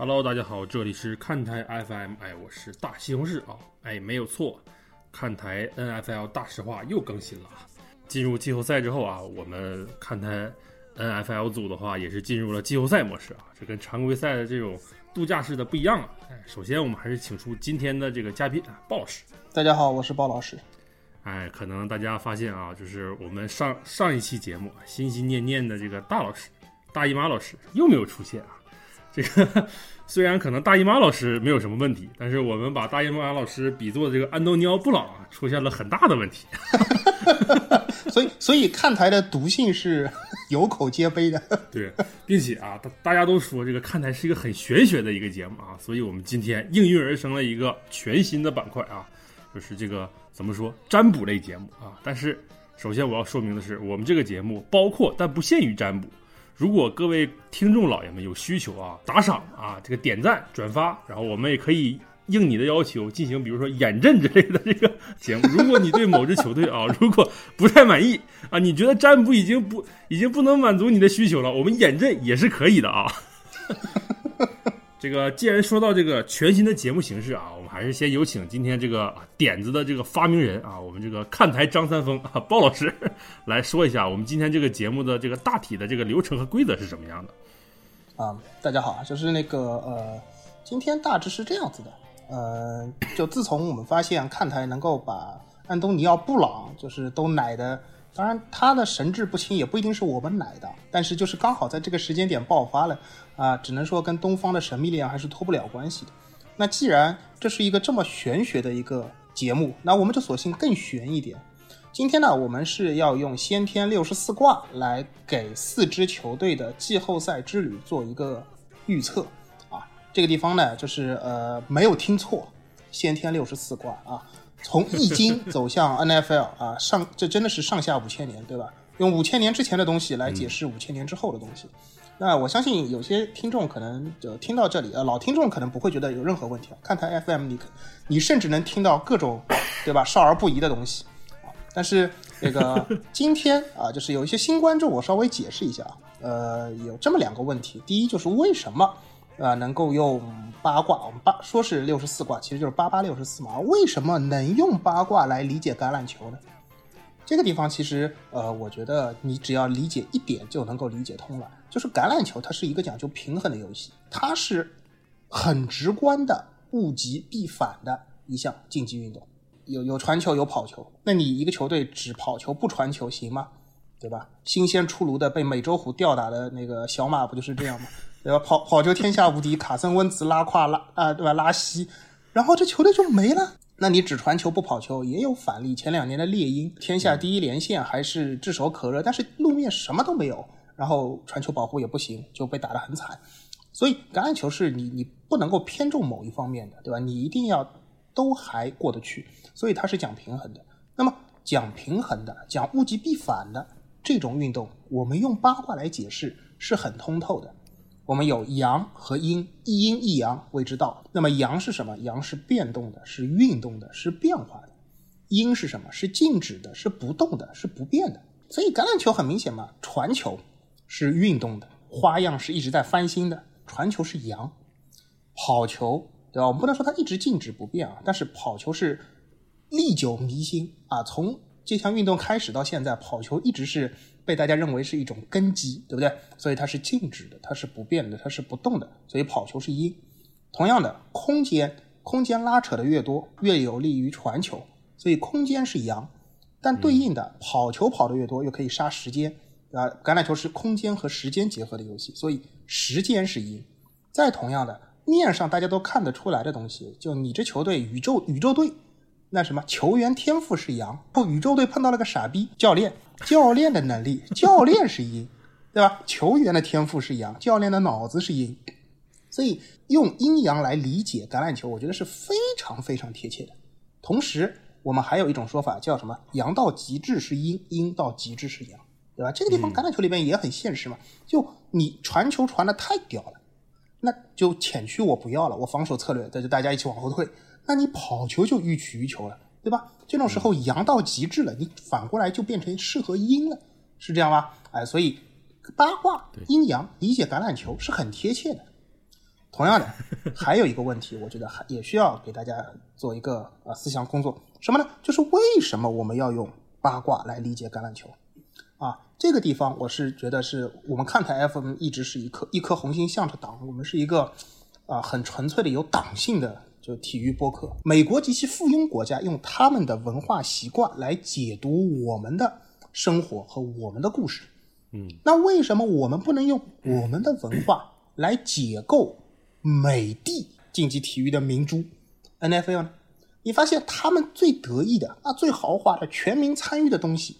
Hello，大家好，这里是看台 FM，哎，我是大西红柿啊，哎，没有错，看台 NFL 大实话又更新了啊。进入季后赛之后啊，我们看台 NFL 组的话也是进入了季后赛模式啊，这跟常规赛的这种度假式的不一样啊。哎，首先我们还是请出今天的这个嘉宾啊，鲍老师。大家好，我是鲍老师。哎，可能大家发现啊，就是我们上上一期节目心心念念的这个大老师、大姨妈老师又没有出现啊。这个虽然可能大姨妈老师没有什么问题，但是我们把大姨妈老师比作这个安东尼奥布朗啊，出现了很大的问题。所以，所以看台的毒性是有口皆碑的。对，并且啊，大大家都说这个看台是一个很玄学的一个节目啊，所以我们今天应运而生了一个全新的板块啊，就是这个怎么说占卜类节目啊。但是，首先我要说明的是，我们这个节目包括但不限于占卜。如果各位听众老爷们有需求啊，打赏啊，这个点赞转发，然后我们也可以应你的要求进行，比如说演阵之类的这个 节目。如果你对某支 球队啊，如果不太满意啊，你觉得占卜已经不已经不能满足你的需求了，我们演阵也是可以的啊。这个既然说到这个全新的节目形式啊，还是先有请今天这个点子的这个发明人啊，我们这个看台张三丰啊，鲍老师来说一下我们今天这个节目的这个大体的这个流程和规则是什么样的。啊，大家好啊，就是那个呃，今天大致是这样子的，呃，就自从我们发现看台能够把安东尼奥布朗就是都奶的。当然，他的神志不清也不一定是我们奶的，但是就是刚好在这个时间点爆发了啊，只能说跟东方的神秘力量还是脱不了关系的。那既然这是一个这么玄学的一个节目，那我们就索性更玄一点。今天呢，我们是要用先天六十四卦来给四支球队的季后赛之旅做一个预测啊。这个地方呢，就是呃没有听错，先天六十四卦啊。从易经 走向 NFL 啊，上这真的是上下五千年，对吧？用五千年之前的东西来解释五千年之后的东西。那我相信有些听众可能就听到这里，呃，老听众可能不会觉得有任何问题啊。看台 FM，你你甚至能听到各种，对吧？少儿不宜的东西啊。但是那个 今天啊，就是有一些新观众，我稍微解释一下啊。呃，有这么两个问题，第一就是为什么？啊，能够用八卦，我们八说是六十四卦，其实就是八八六十四嘛。为什么能用八卦来理解橄榄球呢？这个地方其实，呃，我觉得你只要理解一点就能够理解通了。就是橄榄球它是一个讲究平衡的游戏，它是很直观的物极必反的一项竞技运动。有有传球有跑球，那你一个球队只跑球不传球行吗？对吧？新鲜出炉的被美洲虎吊打的那个小马不就是这样吗？对吧？跑跑球天下无敌，卡森温茨拉胯拉啊，对吧？拉稀，然后这球队就没了。那你只传球不跑球也有反例。前两年的猎鹰，天下第一连线还是炙手可热，但是路面什么都没有，然后传球保护也不行，就被打得很惨。所以橄榄球是你你不能够偏重某一方面的，对吧？你一定要都还过得去。所以它是讲平衡的。那么讲平衡的，讲物极必反的这种运动，我们用八卦来解释是很通透的。我们有阳和阴，一阴一阳谓之道。那么阳是什么？阳是变动的，是运动的，是变化的。阴是什么？是静止的，是不动的，是不变的。所以橄榄球很明显嘛，传球是运动的，花样是一直在翻新的。传球是阳，跑球对吧？我们不能说它一直静止不变啊，但是跑球是历久弥新啊。从这项运动开始到现在，跑球一直是。被大家认为是一种根基，对不对？所以它是静止的，它是不变的，它是不动的。所以跑球是阴。同样的，空间空间拉扯的越多，越有利于传球，所以空间是阳。但对应的，跑球跑的越多，又可以杀时间啊。橄榄球是空间和时间结合的游戏，所以时间是阴。再同样的，面上大家都看得出来的东西，就你这球队宇宙宇宙队。那什么球员天赋是阳，不宇宙队碰到了个傻逼教练，教练的能力教练是阴，对吧？球员的天赋是阳，教练的脑子是阴，所以用阴阳来理解橄榄球，我觉得是非常非常贴切的。同时，我们还有一种说法叫什么？阳到极致是阴，阴到极致是阳，对吧？这个地方橄榄球里面也很现实嘛，就你传球传的太屌了，那就前区我不要了，我防守策略，那就大家一起往后退。那你跑球就欲取予求了，对吧？这种时候阳到极致了，你反过来就变成适合阴了，是这样吧？哎，所以八卦阴阳理解橄榄球是很贴切的。同样的，还有一个问题，我觉得还也需要给大家做一个呃思想工作，什么呢？就是为什么我们要用八卦来理解橄榄球？啊，这个地方我是觉得是我们看台 FM 一直是一颗一颗红心向着党，我们是一个啊很纯粹的有党性的就体育播客。美国及其附庸国家用他们的文化习惯来解读我们的生活和我们的故事。嗯，那为什么我们不能用我们的文化来解构？美帝竞技体育的明珠 NFL 呢？你发现他们最得意的啊、最豪华的全民参与的东西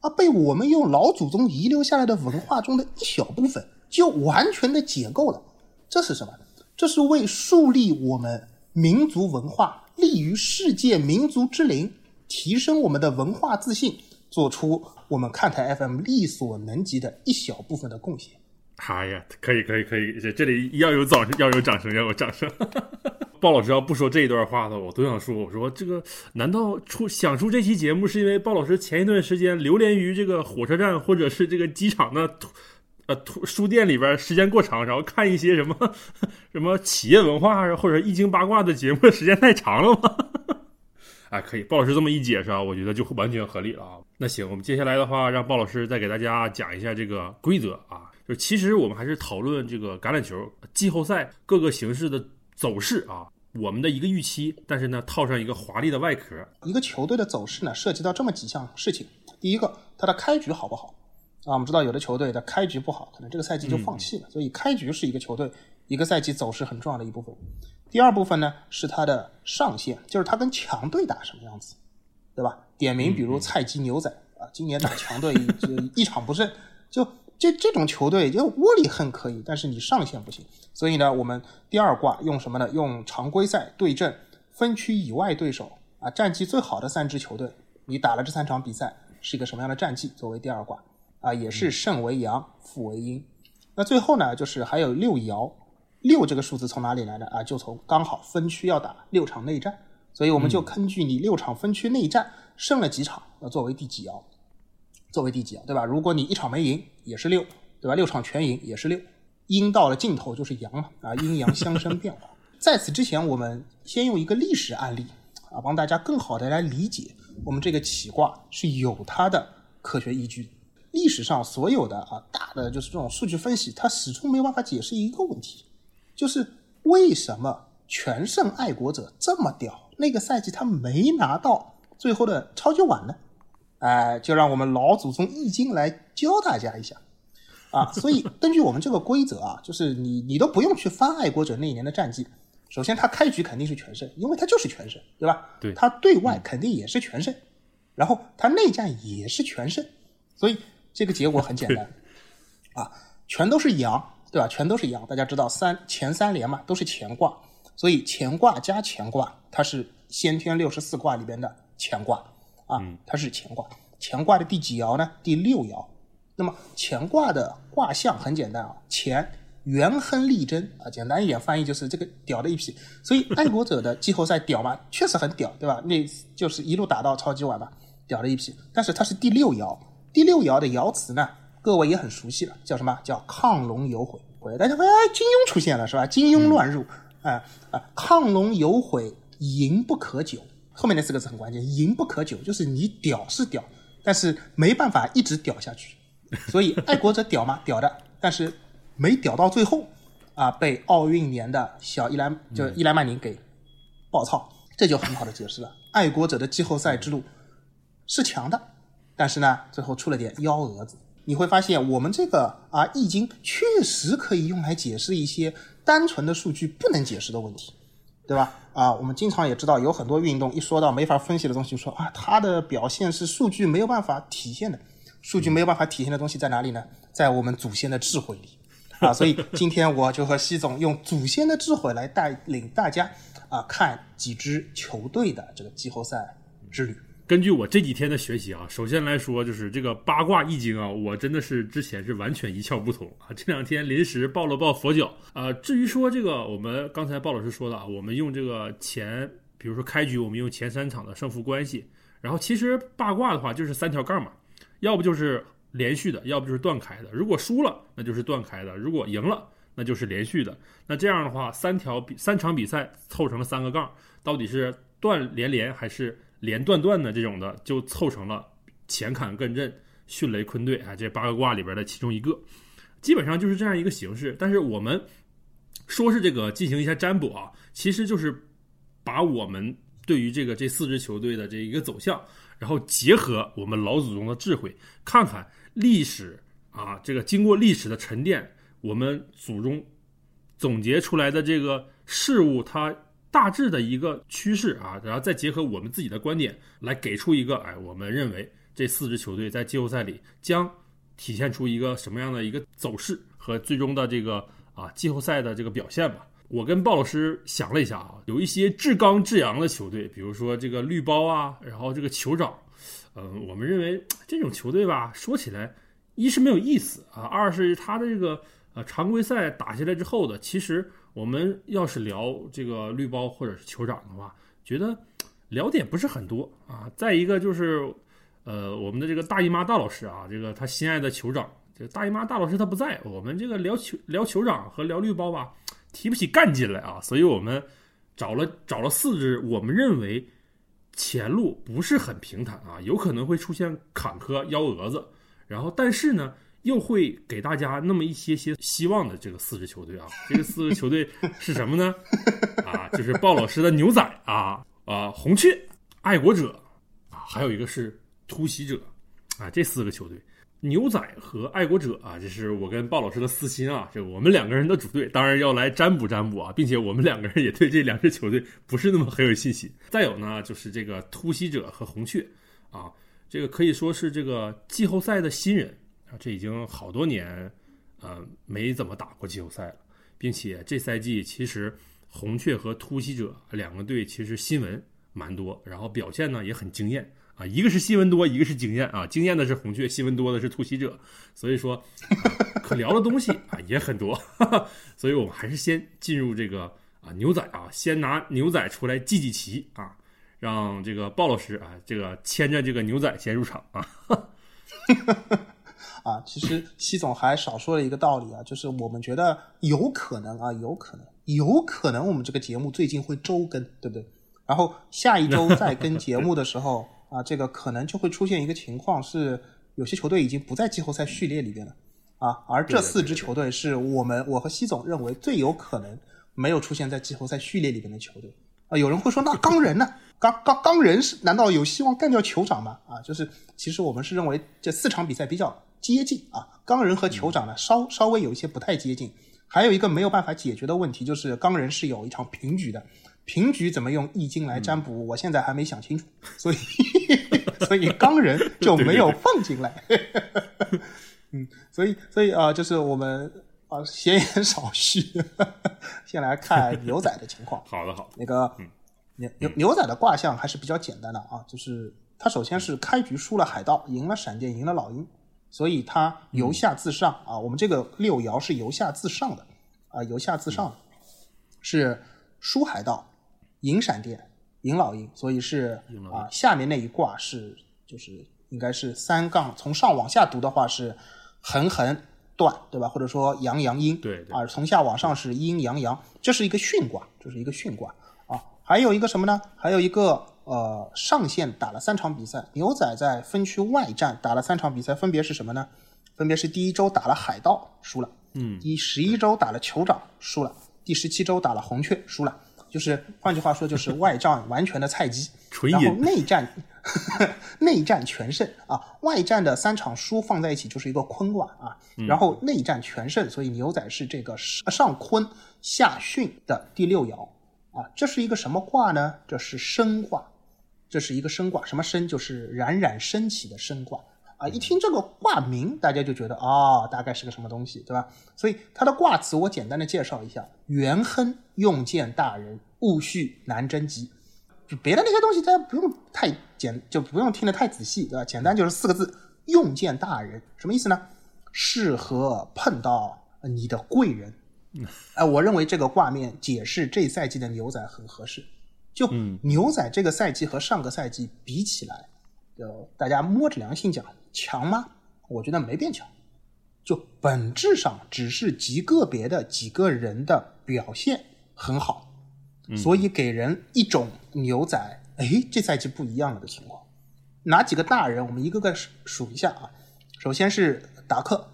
啊，被我们用老祖宗遗留下来的文化中的一小部分就完全的解构了。这是什么？这是为树立我们民族文化、立于世界民族之林、提升我们的文化自信，做出我们看台 FM 力所能及的一小部分的贡献。哎呀，可以可以可以，这这里要有掌声，要有掌声，要有掌声。鲍老师要不说这一段话的，我都想说。我说这个，难道出想出这期节目是因为鲍老师前一段时间流连于这个火车站或者是这个机场的呃图书店里边，时间过长，然后看一些什么 什么企业文化或者易经八卦的节目 时间太长了吗？哎，可以，鲍老师这么一解释啊，我觉得就完全合理了啊。那行，我们接下来的话，让鲍老师再给大家讲一下这个规则啊。就其实我们还是讨论这个橄榄球季后赛各个形式的走势啊，我们的一个预期，但是呢，套上一个华丽的外壳。一个球队的走势呢，涉及到这么几项事情。第一个，它的开局好不好啊？我们知道有的球队的开局不好，可能这个赛季就放弃了。所以开局是一个球队一个赛季走势很重要的一部分。第二部分呢，是它的上限，就是它跟强队打什么样子，对吧？点名，比如菜鸡牛仔啊，今年打强队就一场不胜，就。这这种球队就窝里横可以，但是你上限不行。所以呢，我们第二卦用什么呢？用常规赛对阵分区以外对手啊，战绩最好的三支球队，你打了这三场比赛是一个什么样的战绩？作为第二卦啊，也是胜为阳，负为阴。那最后呢，就是还有六爻，六这个数字从哪里来的啊？就从刚好分区要打六场内战，所以我们就根据你六场分区内战胜了几场，要作为第几爻。作为第几爻，对吧？如果你一场没赢，也是六，对吧？六场全赢也是六，阴到了尽头就是阳嘛，啊，阴阳相生变化。在此之前，我们先用一个历史案例啊，帮大家更好的来理解我们这个起卦是有它的科学依据。历史上所有的啊大的就是这种数据分析，它始终没有办法解释一个问题，就是为什么全胜爱国者这么屌，那个赛季他没拿到最后的超级碗呢？哎，就让我们老祖宗易经来教大家一下啊！所以根据我们这个规则啊，就是你你都不用去翻爱国者那一年的战绩。首先，他开局肯定是全胜，因为他就是全胜，对吧？对，他对外肯定也是全胜，然后他内战也是全胜，所以这个结果很简单啊，全都是阳，对吧？全都是阳。大家知道三前三连嘛，都是乾卦，所以乾卦加乾卦，它是先天六十四卦里边的乾卦。啊，它是乾卦，乾卦的第几爻呢？第六爻。那么乾卦的卦象很简单啊，乾元亨利贞啊，简单一点翻译就是这个屌的一批。所以爱国者的季后赛屌嘛，确实很屌，对吧？那就是一路打到超级碗嘛，屌的一批。但是它是第六爻，第六爻的爻辞呢，各位也很熟悉了，叫什么叫亢龙有悔？大家发现金庸出现了是吧？金庸乱入，啊啊，亢龙有悔，淫不可久。后面那四个字很关键，淫不可久，就是你屌是屌，但是没办法一直屌下去。所以爱国者屌吗？屌的，但是没屌到最后，啊，被奥运年的小伊莱就伊莱曼宁给爆操，这就很好的解释了爱国者的季后赛之路是强的，但是呢，最后出了点幺蛾子。你会发现，我们这个啊易经确实可以用来解释一些单纯的数据不能解释的问题。对吧？啊，我们经常也知道，有很多运动一说到没法分析的东西，就说啊，它的表现是数据没有办法体现的。数据没有办法体现的东西在哪里呢？在我们祖先的智慧里啊。所以今天我就和西总用祖先的智慧来带领大家啊，看几支球队的这个季后赛之旅。根据我这几天的学习啊，首先来说就是这个八卦易经啊，我真的是之前是完全一窍不通啊。这两天临时抱了抱佛脚啊。至于说这个，我们刚才鲍老师说的啊，我们用这个前，比如说开局我们用前三场的胜负关系，然后其实八卦的话就是三条杠嘛，要不就是连续的，要不就是断开的。如果输了那就是断开的，如果赢了那就是连续的。那这样的话，三条比三场比赛凑成了三个杠，到底是断连连还是连断断的？这种的就凑成了乾坎艮震巽雷坤兑啊，这八个卦里边的其中一个，基本上就是这样一个形式。但是我们说是这个进行一下占卜啊，其实就是把我们对于这个这四支球队的这一个走向，然后结合我们老祖宗的智慧，看看历史啊，这个经过历史的沉淀，我们祖宗总结出来的这个事物，它大致的一个趋势啊，然后再结合我们自己的观点，来给出一个哎，我们认为这四支球队在季后赛里将体现出一个什么样的一个走势和最终的这个啊季后赛的这个表现吧。我跟鲍老师想了一下啊，有一些至刚至阳的球队，比如说这个绿包啊，然后这个酋长，嗯，我们认为这种球队吧，说起来一是没有意思啊，二是他的这个呃常规赛打下来之后的，其实我们要是聊这个绿包或者是酋长的话，觉得聊点不是很多啊。再一个就是呃我们的这个大姨妈大老师啊，这个他心爱的酋长，这大姨妈大老师他不在，我们这个聊酋聊酋长和聊绿包吧。提不起干劲来啊，所以我们找了找了四只，我们认为前路不是很平坦啊，有可能会出现坎坷幺蛾子，然后但是呢，又会给大家那么一些些希望的这个四支球队啊，这个四支球队是什么呢？啊，就是鲍老师的牛仔啊啊，红雀、爱国者啊，还有一个是突袭者啊，这四个球队。牛仔和爱国者啊，这是我跟鲍老师的私心啊，这我们两个人的主队，当然要来占卜占卜啊，并且我们两个人也对这两支球队不是那么很有信心。再有呢，就是这个突袭者和红雀啊，这个可以说是这个季后赛的新人，这已经好多年呃没怎么打过季后赛了，并且这赛季其实红雀和突袭者两个队其实新闻蛮多，然后表现呢也很惊艳。啊，一个是新闻多，一个是经验啊。惊艳的是红雀，新闻多的是突袭者，所以说可聊的东西啊也很多。所以我们还是先进入这个啊牛仔啊，先拿牛仔出来记记棋啊，让这个鲍老师啊这个牵着这个牛仔先入场啊。啊，其实西总还少说了一个道理啊，就是我们觉得有可能啊，有可能，有可能我们这个节目最近会周更，对不对？然后下一周再跟节目的时候。啊，这个可能就会出现一个情况，是有些球队已经不在季后赛序列里边了，啊，而这四支球队是我们我和西总认为最有可能没有出现在季后赛序列里边的球队。啊，有人会说，那钢人呢？钢钢钢人是难道有希望干掉酋长吗？啊，就是其实我们是认为这四场比赛比较接近啊，钢人和酋长呢稍稍微有一些不太接近，还有一个没有办法解决的问题就是钢人是有一场平局的。平局怎么用易经来占卜？我现在还没想清楚，所以 所以钢人就没有放进来。嗯，所以所以啊，就是我们啊闲言少叙，先来看牛仔的情况。好的，好。那个牛牛牛仔的卦象还是比较简单的啊，就是他首先是开局输了海盗，赢了闪电，赢了老鹰，所以他由下自上啊。我们这个六爻是由下自上的啊，由下自上是输海盗。赢闪电，赢老鹰，所以是啊，下面那一卦是就是应该是三杠，从上往下读的话是横横断，对吧？或者说阳阳阴，对啊，从下往上是阴阳阳，这是一个巽卦，这是一个巽卦啊。还有一个什么呢？还有一个呃，上线打了三场比赛，牛仔在分区外战打了三场比赛，分别是什么呢？分别是第一周打了海盗输了，嗯，第十一周打了酋长输了，第十七周打了红雀输了。就是换句话说，就是外战完全的菜鸡，然后内战 内战全胜啊！外战的三场输放在一起就是一个坤卦啊，然后内战全胜，所以牛仔是这个上坤下巽的第六爻啊。这是一个什么卦呢？这是升卦，这是一个升卦，什么升？就是冉冉升起的升卦。啊，一听这个卦名，大家就觉得啊，大概是个什么东西，对吧？所以它的卦辞我简单的介绍一下：元亨，用见大人，戊戌，难贞吉。就别的那些东西，大家不用太简，就不用听得太仔细，对吧？简单就是四个字：用见大人。什么意思呢？适合碰到你的贵人。哎，我认为这个画面解释这赛季的牛仔很合适。就牛仔这个赛季和上个赛季比起来，就大家摸着良心讲。强吗？我觉得没变强，就本质上只是极个别的几个人的表现很好，所以给人一种牛仔哎这赛季不一样了的情况。哪几个大人？我们一个个数数一下啊。首先是达克，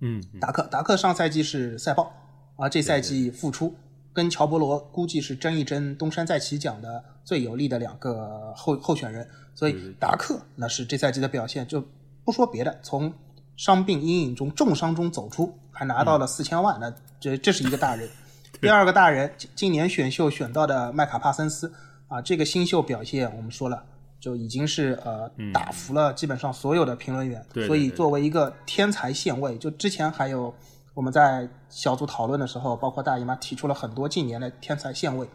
嗯，达克，达克上赛季是赛豹啊，这赛季复出，跟乔伯罗估计是争一争东山再起奖的最有力的两个候候选人。所以达克那是这赛季的表现，就不说别的，从伤病阴影中重伤中走出，还拿到了四千万，那这这是一个大人。第二个大人，今年选秀选到的麦卡帕森斯啊，这个新秀表现我们说了。就已经是呃打服了基本上所有的评论员，所以作为一个天才线位，就之前还有我们在小组讨论的时候，包括大姨妈提出了很多近年的天才线位，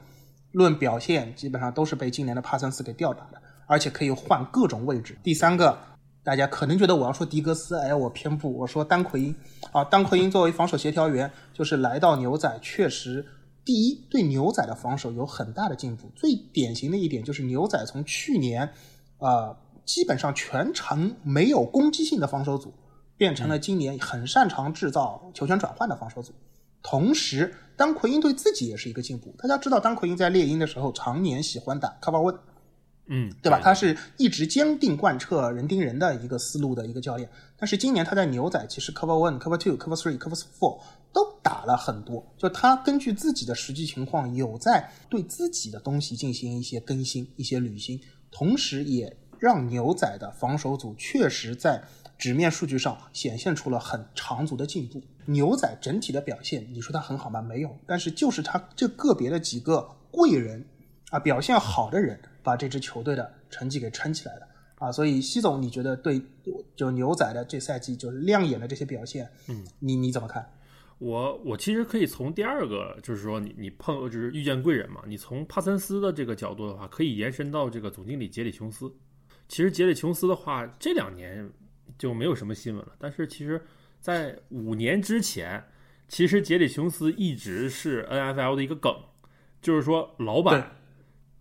论表现基本上都是被今年的帕森斯给吊打的，而且可以换各种位置。第三个，大家可能觉得我要说迪格斯，哎，我偏不，我说丹奎因啊，丹奎因作为防守协调员，就是来到牛仔确实。第一，对牛仔的防守有很大的进步。最典型的一点就是牛仔从去年，呃，基本上全程没有攻击性的防守组，变成了今年很擅长制造球权转换的防守组。同时，当奎因对自己也是一个进步。大家知道，当奎因在猎鹰的时候常年喜欢打 cover one。嗯，对吧？他是一直坚定贯彻人盯人的一个思路的一个教练。但是今年他在牛仔，其实 cover one、cover two、cover three、cover four 都打了很多。就他根据自己的实际情况，有在对自己的东西进行一些更新、一些履新，同时也让牛仔的防守组确实在纸面数据上显现出了很长足的进步。牛仔整体的表现，你说他很好吗？没有。但是就是他这个别的几个贵人啊，表现好的人。把这支球队的成绩给撑起来了啊！所以，西总，你觉得对就牛仔的这赛季就是亮眼的这些表现，嗯，你你怎么看？我我其实可以从第二个，就是说你你碰就是遇见贵人嘛，你从帕森斯的这个角度的话，可以延伸到这个总经理杰里琼斯。其实杰里琼斯的话，这两年就没有什么新闻了，但是其实，在五年之前，其实杰里琼斯一直是 NFL 的一个梗，就是说老板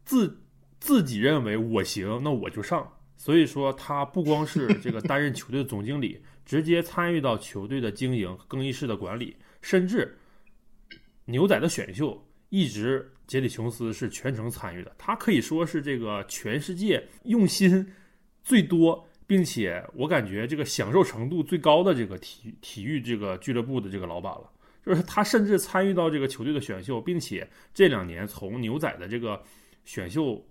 自。自己认为我行，那我就上。所以说，他不光是这个担任球队的总经理，直接参与到球队的经营、更衣室的管理，甚至牛仔的选秀，一直杰里琼斯是全程参与的。他可以说是这个全世界用心最多，并且我感觉这个享受程度最高的这个体体育这个俱乐部的这个老板了。就是他甚至参与到这个球队的选秀，并且这两年从牛仔的这个选秀。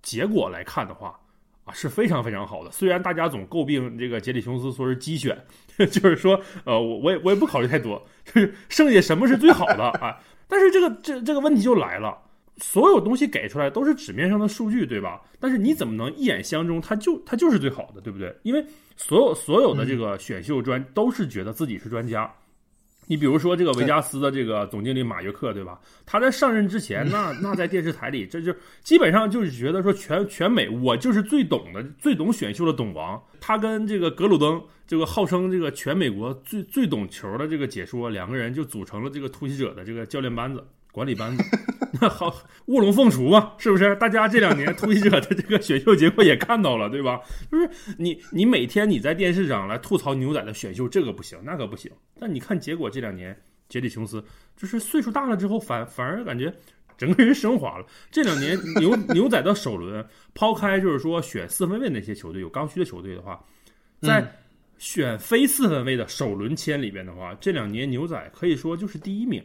结果来看的话，啊是非常非常好的。虽然大家总诟病这个杰里琼斯说是鸡选，就是说，呃，我我也我也不考虑太多，就是剩下什么是最好的啊？但是这个这这个问题就来了，所有东西给出来都是纸面上的数据，对吧？但是你怎么能一眼相中，他就他就是最好的，对不对？因为所有所有的这个选秀专都是觉得自己是专家。你比如说这个维加斯的这个总经理马约克，对吧？他在上任之前，那那在电视台里，这就基本上就是觉得说全全美我就是最懂的、最懂选秀的懂王。他跟这个格鲁登，这个号称这个全美国最最懂球的这个解说，两个人就组成了这个突袭者的这个教练班子。管理班子，那好卧龙凤雏嘛，是不是？大家这两年突袭者的这个选秀结果也看到了，对吧？就是你你每天你在电视上来吐槽牛仔的选秀，这个不行，那个不行。但你看结果，这两年杰里琼斯就是岁数大了之后，反反而感觉整个人升华了。这两年牛牛仔的首轮，抛开就是说选四分卫那些球队有刚需的球队的话，在选非四分卫的首轮签里边的话，这两年牛仔可以说就是第一名，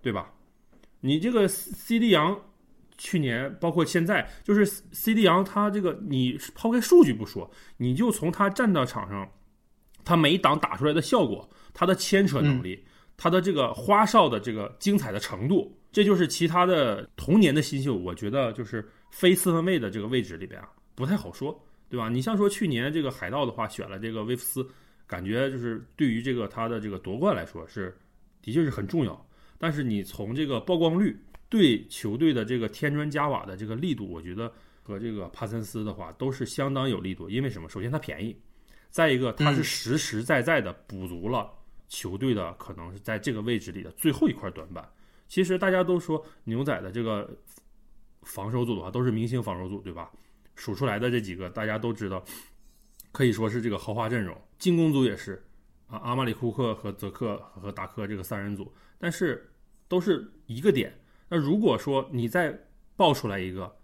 对吧？你这个 CD 杨，去年包括现在，就是 CD 杨，他这个你抛开数据不说，你就从他站到场上，他每一档打出来的效果，他的牵扯能力，他的这个花哨的这个精彩的程度，这就是其他的同年的新秀，我觉得就是非四分卫的这个位置里边啊，不太好说，对吧？你像说去年这个海盗的话，选了这个威夫斯，感觉就是对于这个他的这个夺冠来说是，的确是很重要。但是你从这个曝光率对球队的这个添砖加瓦的这个力度，我觉得和这个帕森斯的话都是相当有力度。因为什么？首先它便宜，再一个它是实实在在的补足了球队的可能是在这个位置里的最后一块短板。其实大家都说牛仔的这个防守组的话都是明星防守组，对吧？数出来的这几个大家都知道，可以说是这个豪华阵容。进攻组也是。啊，阿马里库克和泽克和达科这个三人组，但是都是一个点。那如果说你再爆出来一个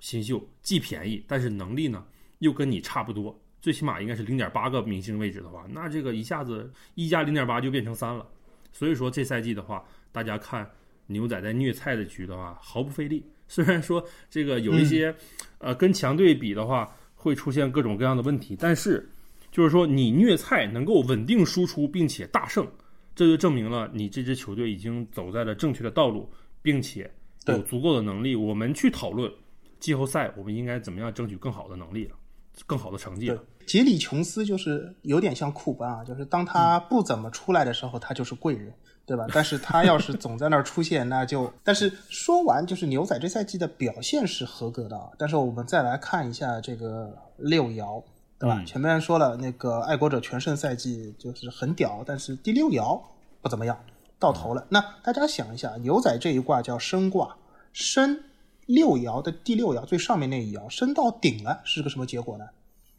新秀，既便宜，但是能力呢又跟你差不多，最起码应该是零点八个明星位置的话，那这个一下子一加零点八就变成三了。所以说这赛季的话，大家看牛仔在虐菜的局的话毫不费力。虽然说这个有一些呃跟强队比的话会出现各种各样的问题，但是就是说你虐菜能够稳定输出并且大胜，这就证明了你这支球队已经走在了正确的道路，并且有足够的能力，我们去讨论季后赛我们应该怎么样争取更好的能力了，更好的成绩了。杰里琼斯就是有点像库班啊，就是当他不怎么出来的时候，他就是贵人，对吧？但是他要是总在那儿出现，那就……但是说完，就是牛仔这赛季的表现是合格的啊。但是我们再来看一下这个六爻，对吧？前面说了那个爱国者全胜赛季就是很屌，但是第六爻不怎么样，到头了。那大家想一下，牛仔这一卦叫升卦，升六爻的第六爻最上面那一爻升到顶了，是个什么结果呢？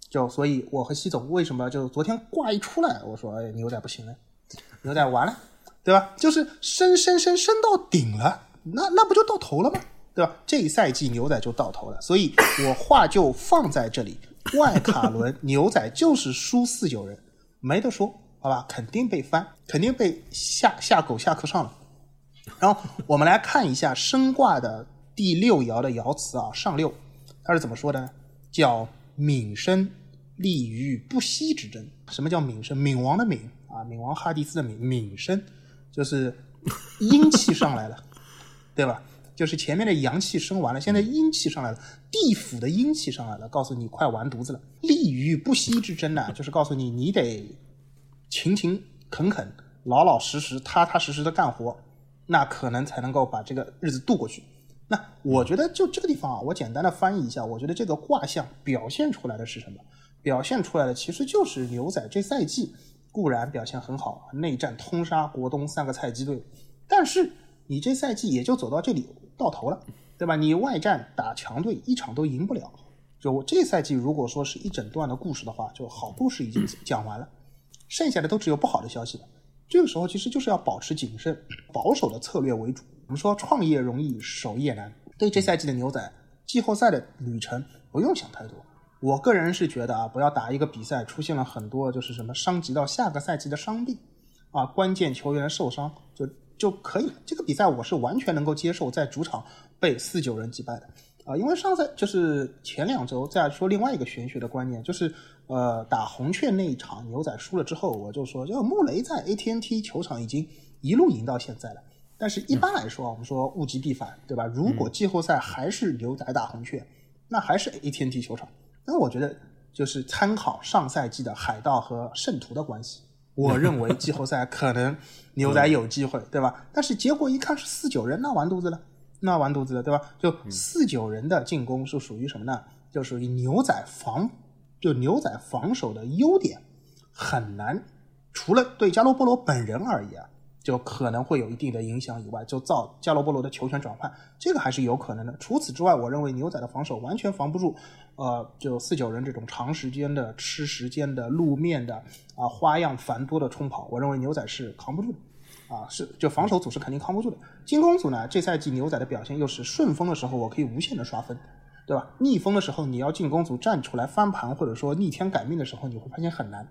就所以，我和西总为什么就昨天卦一出来，我说哎，牛仔不行了，牛仔完了，对吧？就是升升升升到顶了，那那不就到头了吗？对吧？这一赛季牛仔就到头了，所以我话就放在这里，外卡轮牛仔就是输四九人，没得说，好吧？肯定被翻，肯定被下下狗下课上了。然后我们来看一下升卦的第六爻的爻辞啊，上六，它是怎么说的呢？叫敏生。立于不息之争。什么叫敏生？冥王的冥啊，冥王哈迪斯的冥。冥生就是阴气上来了，对吧？就是前面的阳气升完了，现在阴气上来了，地府的阴气上来了，告诉你快完犊子了。立于不息之争呢，就是告诉你你得勤勤恳恳、老老实实、踏踏实实的干活，那可能才能够把这个日子度过去。那我觉得就这个地方啊，我简单的翻译一下，我觉得这个卦象表现出来的是什么？表现出来的其实就是牛仔这赛季固然表现很好，内战通杀国东三个菜鸡队，但是你这赛季也就走到这里到头了，对吧？你外战打强队一场都赢不了。就我这赛季如果说是一整段的故事的话，就好故事已经讲完了，剩下的都只有不好的消息了。这个时候其实就是要保持谨慎、保守的策略为主。我们说创业容易守业难，对这赛季的牛仔季后赛的旅程不用想太多。我个人是觉得啊，不要打一个比赛出现了很多就是什么伤及到下个赛季的伤病，啊，关键球员受伤就就可以。这个比赛我是完全能够接受在主场被四九人击败的啊，因为上赛就是前两周再说另外一个玄学的观念，就是呃打红雀那一场牛仔输了之后，我就说，就穆雷在 AT&T 球场已经一路赢到现在了。但是一般来说啊，我们说物极必反，对吧？如果季后赛还是牛仔打红雀，那还是 AT&T 球场。那我觉得就是参考上赛季的海盗和圣徒的关系，我认为季后赛可能牛仔有机会，对吧？但是结果一看是四九人，那完犊子了，那完犊子了，对吧？就四九人的进攻是属于什么呢？就属于牛仔防，就牛仔防守的优点很难，除了对加罗波罗本人而言。就可能会有一定的影响以外，就造加罗波罗的球权转换，这个还是有可能的。除此之外，我认为牛仔的防守完全防不住，呃，就四九人这种长时间的吃时间的路面的啊花样繁多的冲跑，我认为牛仔是扛不住的，啊，是就防守组是肯定扛不住的。进攻组呢，这赛季牛仔的表现又是顺风的时候我可以无限的刷分，对吧？逆风的时候你要进攻组站出来翻盘或者说逆天改命的时候，你会发现很难。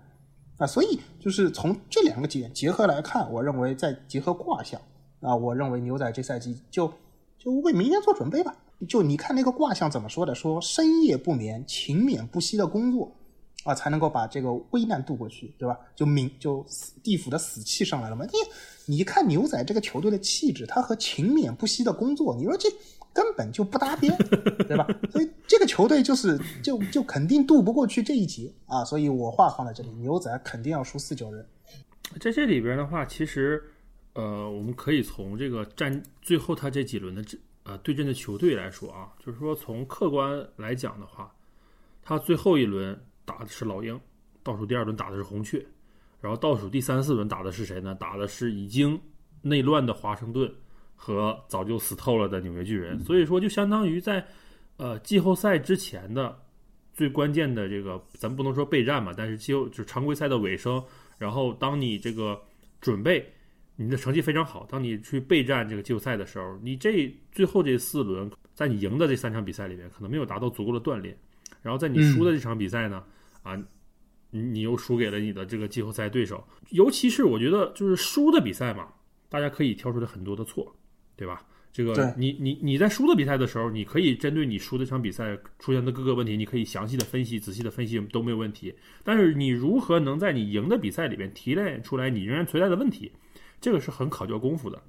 啊，所以就是从这两个点结合来看，我认为再结合卦象啊，我认为牛仔这赛季就就为明年做准备吧。就你看那个卦象怎么说的？说深夜不眠，勤勉不息的工作啊，才能够把这个危难度过去，对吧？就明就地府的死气上来了嘛。你你看牛仔这个球队的气质，他和勤勉不息的工作，你说这。根本就不搭边，对吧？所以这个球队就是就就肯定渡不过去这一劫啊！所以我话放在这里，牛仔肯定要输四九人。在这里边的话，其实呃，我们可以从这个战最后他这几轮的这呃对阵的球队来说啊，就是说从客观来讲的话，他最后一轮打的是老鹰，倒数第二轮打的是红雀，然后倒数第三四轮打的是谁呢？打的是已经内乱的华盛顿。和早就死透了的纽约巨人，所以说就相当于在，呃季后赛之前的最关键的这个，咱不能说备战嘛，但是季后就是常规赛的尾声，然后当你这个准备你的成绩非常好，当你去备战这个季后赛的时候，你这最后这四轮在你赢的这三场比赛里面，可能没有达到足够的锻炼，然后在你输的这场比赛呢，啊，你你又输给了你的这个季后赛对手，尤其是我觉得就是输的比赛嘛，大家可以挑出来很多的错，对吧？这个你你你在输的比赛的时候，你可以针对你输的这场比赛出现的各个问题，你可以详细的分析、仔细的分析都没有问题。但是你如何能在你赢的比赛里边提炼出来你仍然存在的问题，这个是很考究功夫的。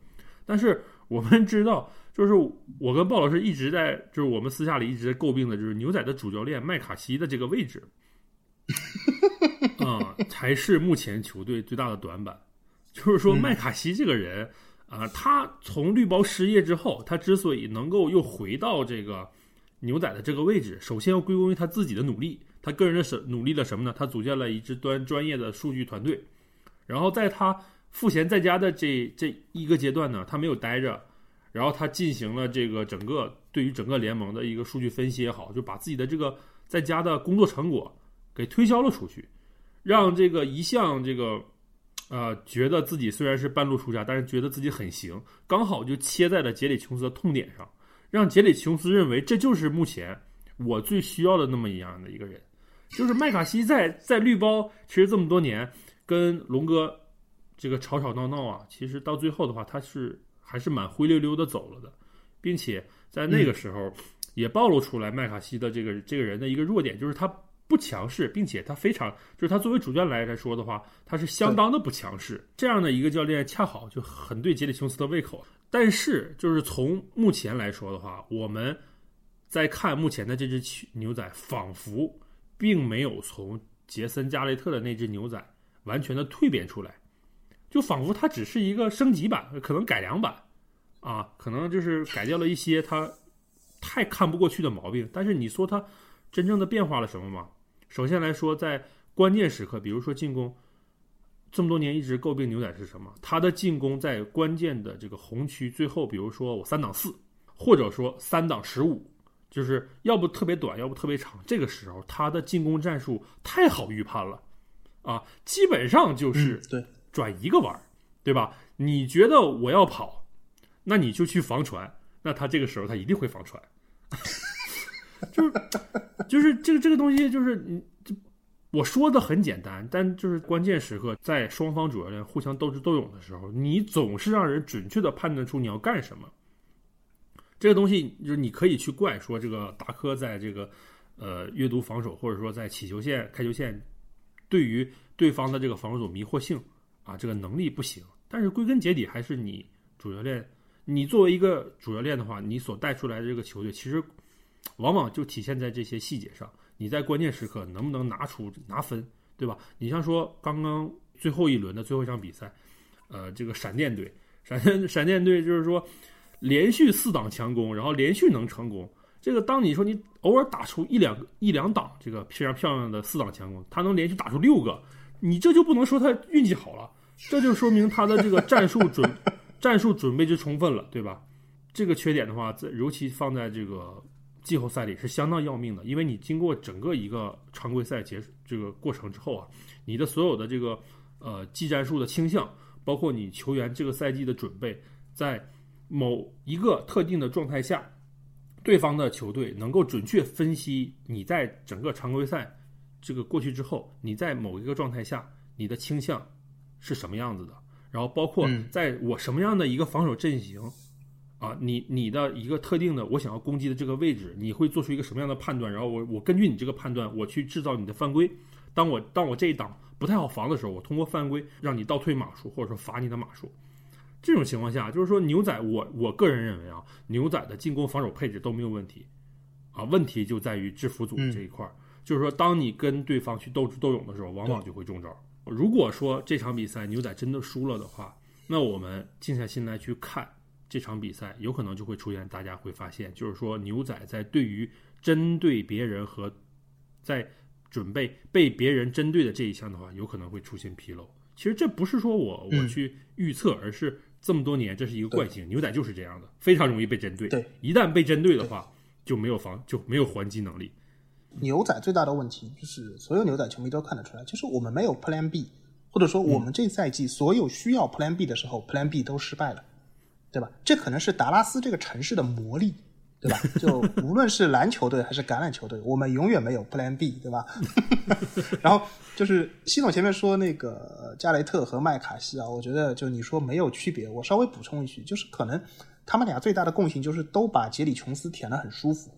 但是我们知道，就是我跟鲍老师一直在，就是我们私下里一直在诟病的，就是牛仔的主教练麦卡锡的这个位置，啊、才是目前球队最大的短板。就是说，麦卡锡这个人啊、他从绿包失业之后，他之所以能够又回到这个牛仔的这个位置，首先要归功于他自己的努力。他个人的什努力了什么呢？他组建了一支端专业的数据团队，然后在他赋闲在家的这这一个阶段呢，他没有待着，然后他进行了这个整个对于整个联盟的一个数据分析也好，就把自己的这个在家的工作成果给推销了出去，让这个一向这个呃觉得自己虽然是半路出家，但是觉得自己很行，刚好就切在了杰里琼斯的痛点上，让杰里琼斯认为这就是目前我最需要的那么一样的一个人。就是麦卡锡在在绿包，其实这么多年跟龙哥这个吵吵闹闹啊，其实到最后的话，他是还是蛮灰溜溜的走了的，并且在那个时候也暴露出来麦卡锡的这个这个人的一个弱点，就是他不强势，并且他非常就是他作为主教练来说的话，他是相当的不强势。这样的一个教练恰好就很对杰里琼斯的胃口。但是就是从目前来说的话，我们在看目前的这只牛仔，仿佛。并没有从杰森加雷特的那只牛仔完全的蜕变出来，就仿佛它只是一个升级版，可能改良版，啊，可能就是改掉了一些他太看不过去的毛病。但是你说他真正的变化了什么吗？首先来说，在关键时刻，比如说进攻，这么多年一直诟病牛仔是什么？他的进攻在关键的这个红区最后，比如说我三档四，或者说三档十五。就是要不特别短，要不特别长。这个时候，他的进攻战术太好预判了，啊，基本上就是对转一个弯儿，对吧？你觉得我要跑，那你就去防传，那他这个时候他一定会防传。就是就是这个这个东西，就是你我说的很简单，但就是关键时刻，在双方主教练互相斗智斗勇的时候，你总是让人准确的判断出你要干什么。这个东西就是你可以去怪说这个达科在这个呃阅读防守，或者说在起球线、开球线对于对方的这个防守迷惑性啊，这个能力不行。但是归根结底还是你主教练，你作为一个主教练的话，你所带出来的这个球队，其实往往就体现在这些细节上。你在关键时刻能不能拿出拿分，对吧？你像说刚刚最后一轮的最后一场比赛，呃，这个闪电队，闪电闪电队就是说。连续四档强攻，然后连续能成功。这个当你说你偶尔打出一两一两档这个非常漂亮的四档强攻，他能连续打出六个，你这就不能说他运气好了，这就说明他的这个战术准战术准备就充分了，对吧？这个缺点的话，在尤其放在这个季后赛里是相当要命的，因为你经过整个一个常规赛结束这个过程之后啊，你的所有的这个呃技战术的倾向，包括你球员这个赛季的准备，在某一个特定的状态下，对方的球队能够准确分析你在整个常规赛这个过去之后，你在某一个状态下你的倾向是什么样子的，然后包括在我什么样的一个防守阵型啊，你你的一个特定的我想要攻击的这个位置，你会做出一个什么样的判断，然后我我根据你这个判断，我去制造你的犯规。当我当我这一档不太好防的时候，我通过犯规让你倒退码数，或者说罚你的码数。这种情况下，就是说牛仔，我我个人认为啊，牛仔的进攻、防守配置都没有问题，啊，问题就在于制服组这一块儿。就是说，当你跟对方去斗智斗勇的时候，往往就会中招。如果说这场比赛牛仔真的输了的话，那我们静下心来去看这场比赛，有可能就会出现，大家会发现，就是说牛仔在对于针对别人和在准备被别人针对的这一项的话，有可能会出现纰漏。其实这不是说我我去预测，而是这么多年这是一个惯性，牛仔就是这样的，非常容易被针对。对，一旦被针对的话，就没有防就没有还击能力。牛仔最大的问题就是，所有牛仔球迷都看得出来，就是我们没有 Plan B，或者说我们这赛季所有需要 Plan B 的时候，Plan B 都失败了，对吧？这可能是达拉斯这个城市的魔力，对吧？就无论是篮球队还是橄榄球队，我们永远没有 Plan B，对吧？然后就是系统前面说那个加雷特和麦卡锡啊，我觉得就你说没有区别，我稍微补充一句，就是可能他们俩最大的共性就是都把杰里琼斯舔得很舒服，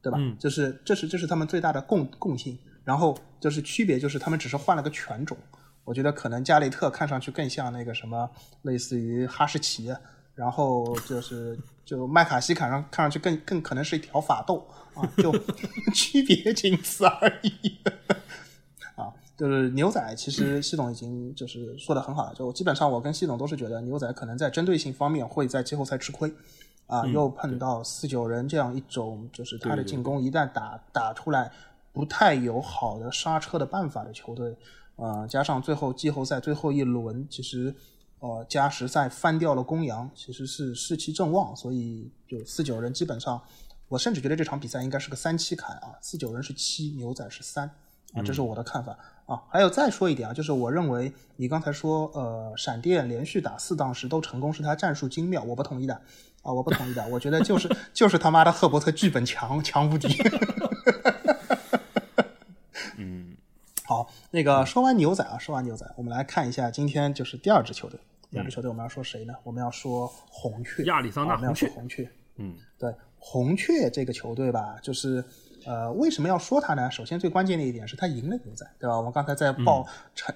对吧？就是这是这是他们最大的共共性。然后就是区别就是他们只是换了个犬种，我觉得可能加雷特看上去更像那个什么，类似于哈士奇，然后就是就麦卡锡看上看上去更更可能是一条法斗啊，就 区别仅此而已。啊，就是牛仔，其实系统已经就是说的很好了，就基本上我跟系统都是觉得牛仔可能在针对性方面会在季后赛吃亏，啊，又碰到四九人这样一种就是他的进攻一旦打打出来。不太有好的刹车的办法的球队，呃，加上最后季后赛最后一轮，其实，呃，加时赛翻掉了公羊，其实是士气正旺，所以就四九人基本上，我甚至觉得这场比赛应该是个三七开啊，四九人是七，牛仔是三啊，这是我的看法啊。还有再说一点啊，就是我认为你刚才说，呃，闪电连续打四档时都成功，是他战术精妙，我不同意的啊，我不同意的，我觉得就是就是他妈的赫伯特剧本强强无敌。好，那个说完牛仔啊，说完牛仔，我们来看一下今天就是第二支球队。第二支球队我们要说谁呢？我们要说红雀，亚利桑那红雀。红雀，嗯，对，红雀这个球队吧，就是呃，为什么要说他呢？首先最关键的一点是他赢了牛仔，对吧？我们刚才在报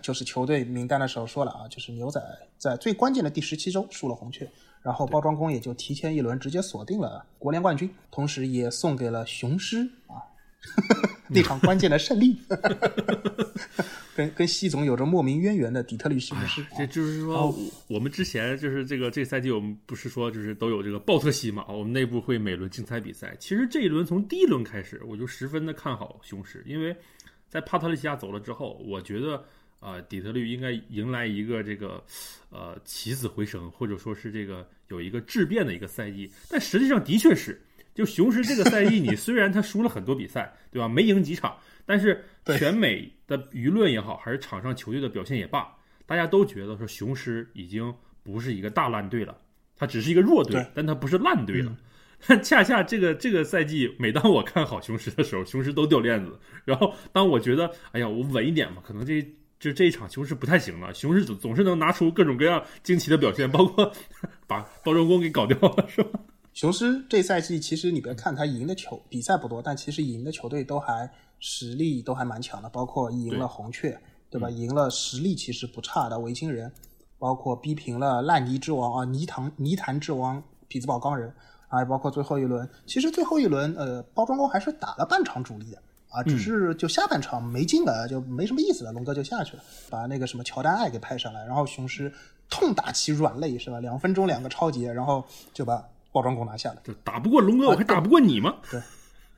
就是球队名单的时候说了啊，就是牛仔在最关键的第十七周输了红雀，然后包装工也就提前一轮直接锁定了国联冠军，同时也送给了雄狮啊。那场关键的胜利，跟跟西总有着莫名渊源的底特律西勇士，这就是说，我们之前就是这个这个赛季，我们不是说就是都有这个鲍特西嘛？我们内部会每轮竞猜比赛。其实这一轮从第一轮开始，我就十分的看好雄狮，因为在帕特利西亚走了之后，我觉得呃底特律应该迎来一个这个呃起死回生，或者说是这个有一个质变的一个赛季。但实际上的确是。就雄狮这个赛季，你虽然他输了很多比赛，对吧？没赢几场，但是全美的舆论也好，还是场上球队的表现也罢，大家都觉得说雄狮已经不是一个大烂队了，他只是一个弱队，但他不是烂队了。恰恰这个这个赛季，每当我看好雄狮的时候，雄狮都掉链子。然后当我觉得，哎呀，我稳一点嘛，可能这就这一场雄狮不太行了。雄狮总总是能拿出各种各样惊奇的表现，包括 把包装工给搞掉了，是吧？雄狮这赛季其实你别看他赢的球比赛不多，但其实赢的球队都还实力都还蛮强的，包括赢了红雀，对吧？赢了实力其实不差的维京人，包括逼平了烂泥之王啊泥塘泥潭之王匹兹堡钢人，啊包括最后一轮，其实最后一轮呃包装工还是打了半场主力的啊，只是就下半场没进了就没什么意思了，龙哥就下去了，把那个什么乔丹爱给派上来，然后雄狮痛打其软肋是吧？两分钟两个超节，然后就把。包装工拿下了，打不过龙哥，我还打不过你吗？对，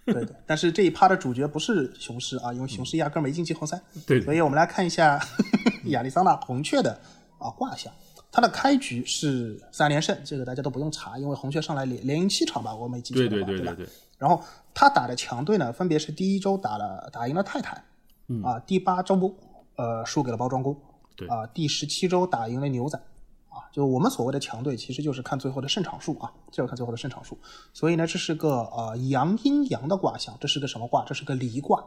对对。但是这一趴的主角不是雄狮啊，因为雄狮压根没进季后赛。对。所以我们来看一下 亚利桑那红雀的啊卦象，它的开局是三连胜，这个大家都不用查，因为红雀上来连连赢七场吧，我没记错的话，对吧？然后他打的强队呢，分别是第一周打了打赢了泰坦，啊，第八周呃输给了包装工，对啊，第十七周打赢了牛仔。啊就我们所谓的强队，其实就是看最后的胜场数啊，就是看最后的胜场数。所以呢，这是个呃阳阴阳的卦象，这是个什么卦？这是个离卦。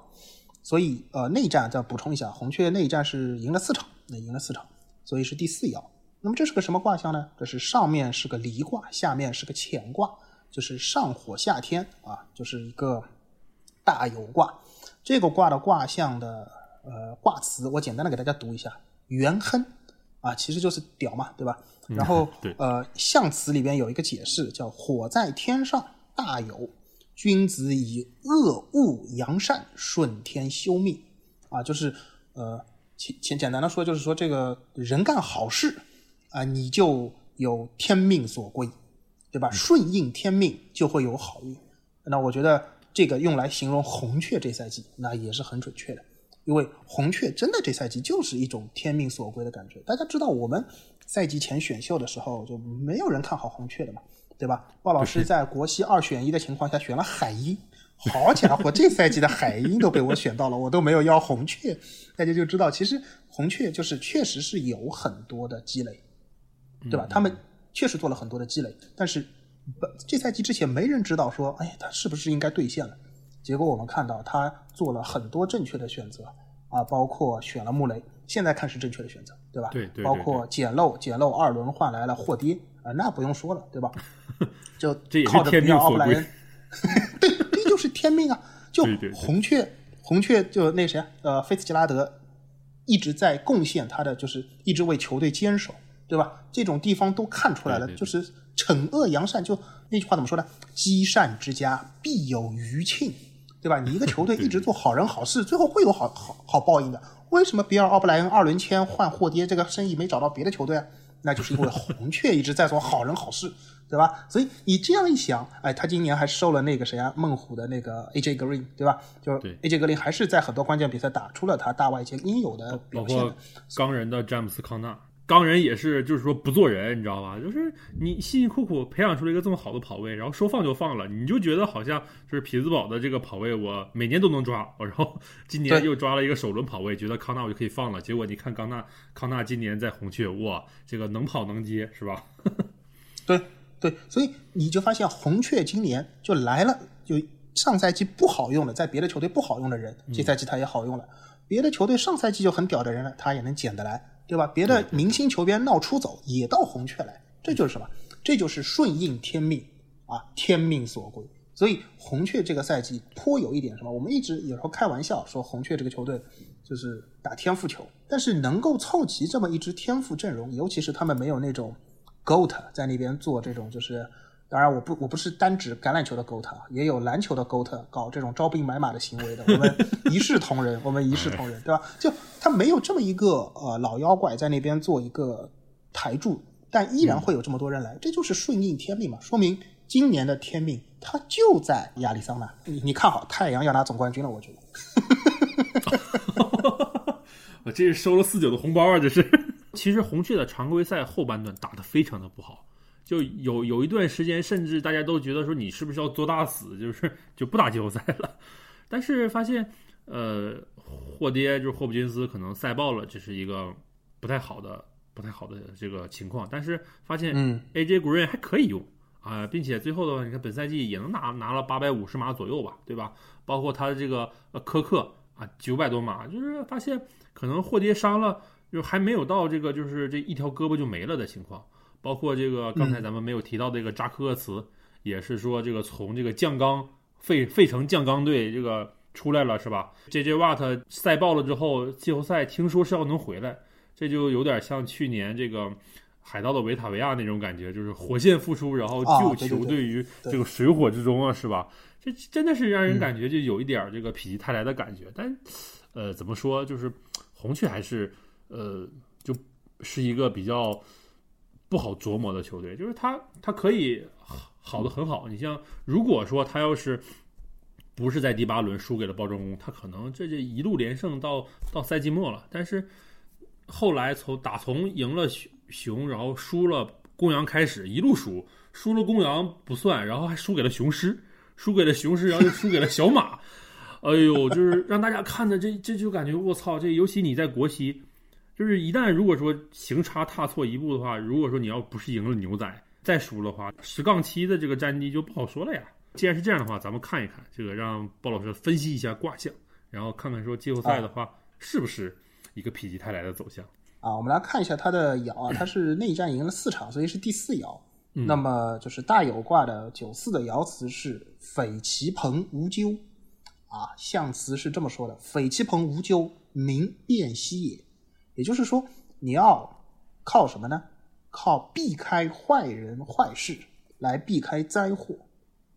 所以呃内战再补充一下，红雀内战是赢了四场，那赢了四场，所以是第四爻。那么这是个什么卦象呢？这是上面是个离卦，下面是个乾卦，就是上火下天啊，就是一个大有卦。这个卦的卦象的呃卦辞，我简单的给大家读一下：元亨啊，其实就是屌嘛，对吧？然后，呃，象辞里边有一个解释，叫“火在天上，大有君子以恶恶扬善，顺天修命”。啊，就是呃，简简简单的说，就是说这个人干好事啊，你就有天命所归，对吧？顺应天命就会有好运。那我觉得这个用来形容红雀这赛季，那也是很准确的。因为红雀真的这赛季就是一种天命所归的感觉。大家知道，我们赛季前选秀的时候就没有人看好红雀的嘛，对吧？鲍老师在国西二选一的情况下选了海鹰，好家伙，这赛季的海鹰都被我选到了，我都没有要红雀，大家就知道，其实红雀就是确实是有很多的积累，对吧？他们确实做了很多的积累，但是这赛季之前没人知道说，哎，他是不是应该兑现了？结果我们看到他做了很多正确的选择啊，包括选了穆雷，现在看是正确的选择，对吧？对对。包括捡漏，捡漏二轮换来了霍爹啊，那不用说了，对吧？就靠着比尔奥布莱恩，对，这就是天命啊！就红雀，红雀就那谁呃，菲茨杰拉德一直在贡献他的，就是一直为球队坚守，对吧？这种地方都看出来了，就是惩恶扬善，就那句话怎么说呢？积善之家必有余庆，对吧？你一个球队一直做好人好事，最后会有好好好报应的。为什么比尔奥布莱恩二轮签换霍爹这个生意没找到别的球队啊？那就是因为 红雀一直在做好人好事。对吧？所以你这样一想，哎，他今年还收了那个谁啊？孟虎的那个 AJ Green，对吧？就是 AJ Green 还是在很多关键比赛打出了他大外线应有的表现。包括钢人的詹姆斯康纳，钢人也是，就是说不做人，你知道吧？就是你辛辛苦苦培养出了一个这么好的跑位，然后说放就放了，你就觉得好像就是匹兹堡的这个跑位，我每年都能抓，然后 今年又抓了一个首轮跑位，觉得康纳我就可以放了。结果你看康纳，康纳今年在红雀，哇，这个能跑能接，是吧？对。对，所以你就发现红雀今年就来了，就上赛季不好用的，在别的球队不好用的人，这赛季他也好用了。别的球队上赛季就很屌的人了，他也能捡得来，对吧？别的明星球员闹出走，也到红雀来，这就是什么？这就是顺应天命啊，天命所归。所以红雀这个赛季颇有一点什么？我们一直有时候开玩笑说红雀这个球队就是打天赋球，但是能够凑齐这么一支天赋阵容，尤其是他们没有那种。GOAT 在那边做这种，就是当然我不我不是单指橄榄球的 GOAT，也有篮球的 GOAT 搞这种招兵买马的行为的，我们一视同仁，我们一视同仁，对吧？就他没有这么一个呃老妖怪在那边做一个台柱，但依然会有这么多人来，这就是顺应天命嘛，说明今年的天命他就在亚利桑那，你你看好太阳要拿总冠军了，我觉得，我这是收了四九的红包啊，这是。其实红雀的常规赛后半段打得非常的不好，就有有一段时间，甚至大家都觉得说你是不是要做大死，就是就不打季后赛了。但是发现，呃，霍爹就是霍普金斯可能赛爆了，这是一个不太好的、不太好的这个情况。但是发现嗯，AJ Green 还可以用啊，并且最后的话，你看本赛季也能拿拿了八百五十码左右吧，对吧？包括他的这个呃科克啊，九百多码，就是发现可能霍爹伤了。就还没有到这个，就是这一条胳膊就没了的情况，包括这个刚才咱们没有提到的这个扎克厄茨，也是说这个从这个降钢费费城降钢队这个出来了是吧？J J Watt 赛爆了之后，季后赛听说是要能回来，这就有点像去年这个海盗的维塔维亚那种感觉，就是火线复出，然后救球队于这个水火之中啊，是吧？这真的是让人感觉就有一点这个否极泰来的感觉，但呃，怎么说，就是红雀还是。呃，就是一个比较不好琢磨的球队，就是他他可以好的很好。你像如果说他要是不是在第八轮输给了包装工，他可能这就一路连胜到到赛季末了。但是后来从打从赢了熊，然后输了公羊开始，一路输，输了公羊不算，然后还输给了雄狮，输给了雄狮，然后又输给了小马。哎呦，就是让大家看的这这就感觉我操，这尤其你在国西。就是一旦如果说行差踏错一步的话，如果说你要不是赢了牛仔再输的话，十杠七的这个战绩就不好说了呀。既然是这样的话，咱们看一看这个，让鲍老师分析一下卦象，然后看看说季后赛的话是不是一个否极泰来的走向啊？我们来看一下他的爻啊，他是内战赢了四场，所以是第四爻。那么就是大有卦的九四的爻辞是“匪其朋无咎”，啊，象辞是这么说的：“匪其朋无咎，民变息也。”也就是说，你要靠什么呢？靠避开坏人坏事来避开灾祸。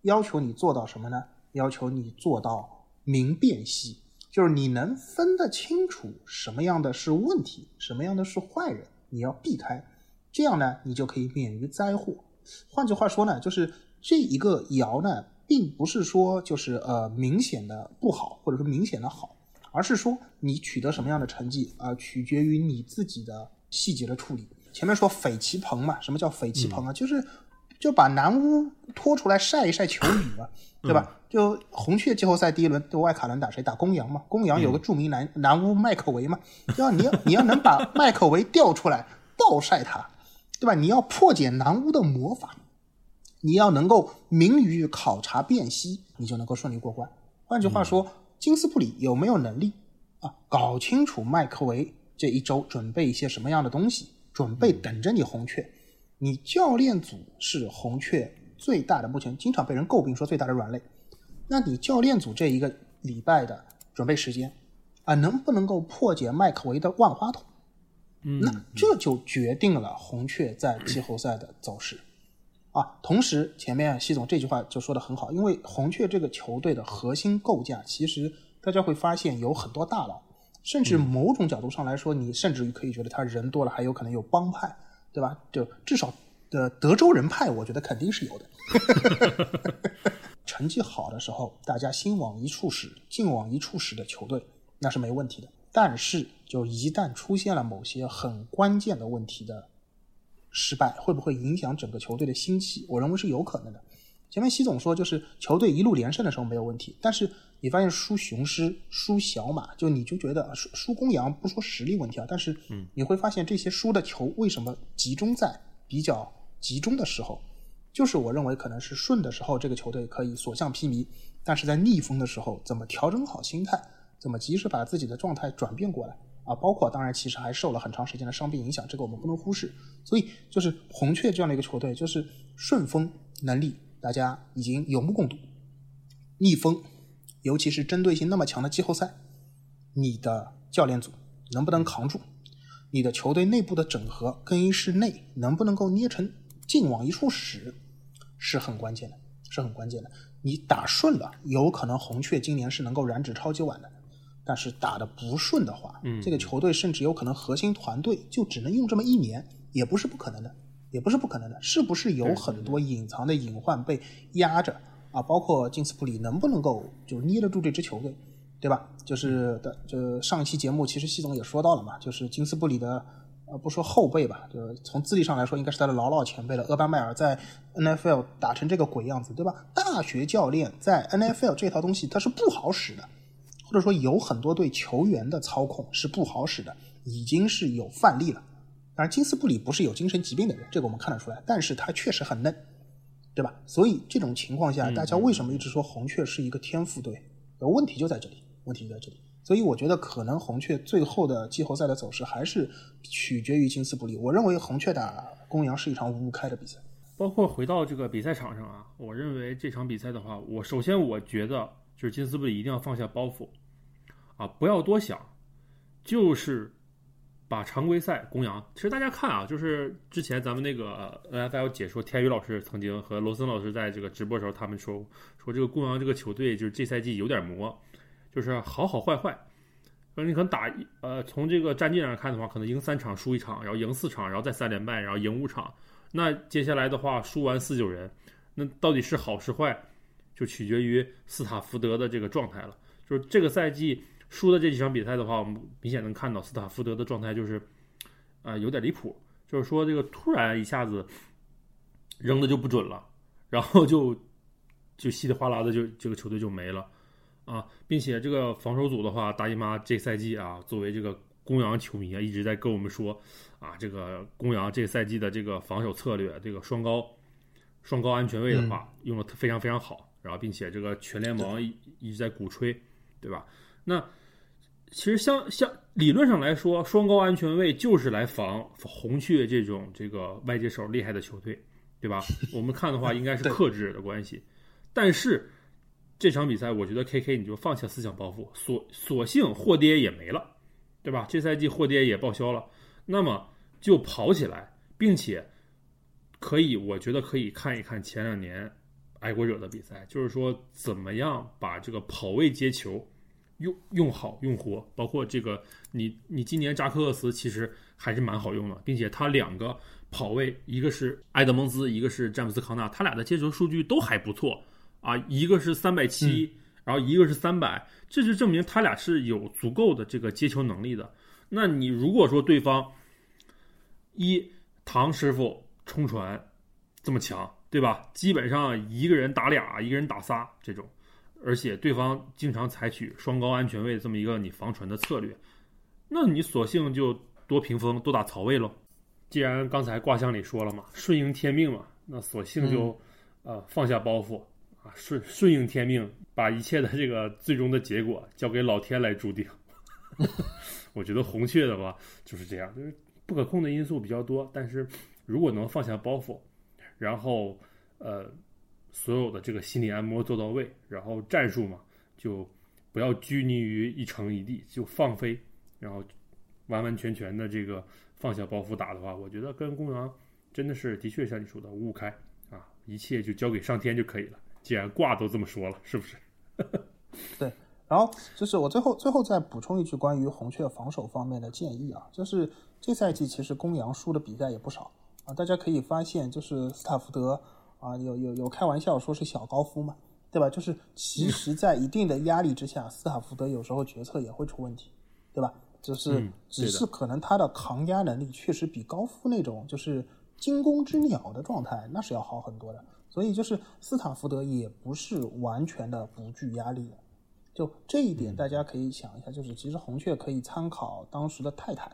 要求你做到什么呢？要求你做到明辨析，就是你能分得清楚什么样的是问题，什么样的是坏人，你要避开。这样呢，你就可以免于灾祸。换句话说呢，就是这一个爻呢，并不是说就是呃明显的不好，或者说明显的好。而是说你取得什么样的成绩啊，取决于你自己的细节的处理。前面说匪其朋嘛，什么叫匪其朋啊？就是就把南屋拖出来晒一晒球雨嘛，对吧？就红雀季后赛第一轮对外卡伦打谁？打公羊嘛。公羊有个著名男男巫麦克维嘛，要你要你要能把麦克维调出来暴晒他，对吧？你要破解男巫的魔法，你要能够明于考察辨析，你就能够顺利过关。换句话说，金斯布里有没有能力啊？搞清楚麦克维这一周准备一些什么样的东西，准备等着你红雀。你教练组是红雀最大的，目前经常被人诟病说最大的软肋。那你教练组这一个礼拜的准备时间啊，能不能够破解麦克维的万花筒？嗯，那这就决定了红雀在季后赛的走势啊。同时，前面西总这句话就说的很好，因为红雀这个球队的核心构架，其实大家会发现有很多大佬，甚至某种角度上来说，你甚至于可以觉得他人多了，还有可能有帮派。对吧？就至少的德州人派，我觉得肯定是有的。成绩好的时候，大家心往一处使，劲往一处使的球队，那是没问题的。但是，就一旦出现了某些很关键的问题的失败，会不会影响整个球队的心气？我认为是有可能的。前面习总说，就是球队一路连胜的时候没有问题，但是你发现输雄狮、输小马，就你就觉得输输公羊，不说实力问题啊，但是你会发现这些输的球为什么集中在比较集中的时候？就是我认为可能是顺的时候，这个球队可以所向披靡，但是在逆风的时候，怎么调整好心态，怎么及时把自己的状态转变过来啊？包括当然，其实还受了很长时间的伤病影响，这个我们不能忽视。所以就是红雀这样的一个球队，就是顺风能力。大家已经有目共睹，逆风，尤其是针对性那么强的季后赛，你的教练组能不能扛住？你的球队内部的整合更衣室内能不能够捏成劲往一处使，是很关键的，是很关键的。你打顺了，有可能红雀今年是能够染指超级碗的；但是打的不顺的话，这个球队甚至有可能核心团队就只能用这么一年，也不是不可能的。也不是不可能的，是不是有很多隐藏的隐患被压着啊？包括金斯普里能不能够就捏得住这支球队，对吧？就是的，就上一期节目其实系总也说到了嘛，就是金斯布里的呃不说后辈吧，就是从资历上来说应该是他的老老前辈了。厄班迈尔在 NFL 打成这个鬼样子，对吧？大学教练在 NFL 这套东西它是不好使的，或者说有很多对球员的操控是不好使的，已经是有范例了。当然，金斯布里不是有精神疾病的人，这个我们看得出来。但是他确实很嫩，对吧？所以这种情况下，大家为什么一直说红雀是一个天赋队？问题就在这里，问题就在这里。所以我觉得可能红雀最后的季后赛的走势还是取决于金斯布里。我认为红雀打公羊是一场五五开的比赛。包括回到这个比赛场上啊，我认为这场比赛的话，我首先我觉得就是金斯布里一定要放下包袱啊，不要多想，就是。把常规赛公羊，其实大家看啊，就是之前咱们那个 NFL 解说天宇老师曾经和罗森老师在这个直播时候，他们说说这个公羊这个球队就是这赛季有点磨，就是好好坏坏。说你可能打呃从这个战绩上看的话，可能赢三场输一场，然后赢四场，然后再三连败，然后赢五场。那接下来的话输完四九人，那到底是好是坏，就取决于斯塔福德的这个状态了。就是这个赛季。输的这几场比赛的话，我们明显能看到斯塔福德的状态就是，啊，有点离谱。就是说，这个突然一下子扔的就不准了，然后就就稀里哗啦的就这个球队就没了啊，并且这个防守组的话，大姨妈这赛季啊，作为这个公羊球迷啊，一直在跟我们说啊，这个公羊这赛季的这个防守策略，这个双高双高安全位的话，用的非常非常好，然后并且这个全联盟一一直在鼓吹，对吧？那其实，像像理论上来说，双高安全位就是来防红雀这种这个外接手厉害的球队，对吧？我们看的话，应该是克制的关系。但是这场比赛，我觉得 K K 你就放下思想包袱，索索性霍爹也没了，对吧？这赛季霍爹也报销了，那么就跑起来，并且可以，我觉得可以看一看前两年爱国者的比赛，就是说怎么样把这个跑位接球。用用好用活，包括这个你你今年扎克厄斯其实还是蛮好用的，并且他两个跑位，一个是埃德蒙兹，一个是詹姆斯康纳，他俩的接球数据都还不错啊，一个是三百七，然后一个是三百，这就证明他俩是有足够的这个接球能力的。那你如果说对方一唐师傅冲传这么强，对吧？基本上一个人打俩，一个人打仨这种。而且对方经常采取双高安全位这么一个你防船的策略，那你索性就多屏风多打曹位喽。既然刚才卦象里说了嘛，顺应天命嘛，那索性就呃放下包袱啊，顺顺应天命，把一切的这个最终的结果交给老天来注定。我觉得红雀的吧就是这样，就是不可控的因素比较多，但是如果能放下包袱，然后呃所有的这个心理按摩做到位，然后战术嘛就不要拘泥于一城一地，就放飞，然后完完全全的这个放下包袱打的话，我觉得跟公羊真的是的确像你说的五五开啊，一切就交给上天就可以了。既然卦都这么说了，是不是？对。然后就是我最后最后再补充一句关于红雀防守方面的建议啊，就是这赛季其实公羊输的比赛也不少啊，大家可以发现就是斯塔福德啊有有有开玩笑说是小高夫嘛，对吧？就是其实在一定的压力之下，斯塔福德有时候决策也会出问题，对吧？只是只是可能他的抗压能力确实比高夫那种就是惊弓之鸟的状态那是要好很多的，所以就是斯塔福德也不是完全的不惧压力的。就这一点，大家可以想一下，就是其实红雀可以参考当时的泰坦，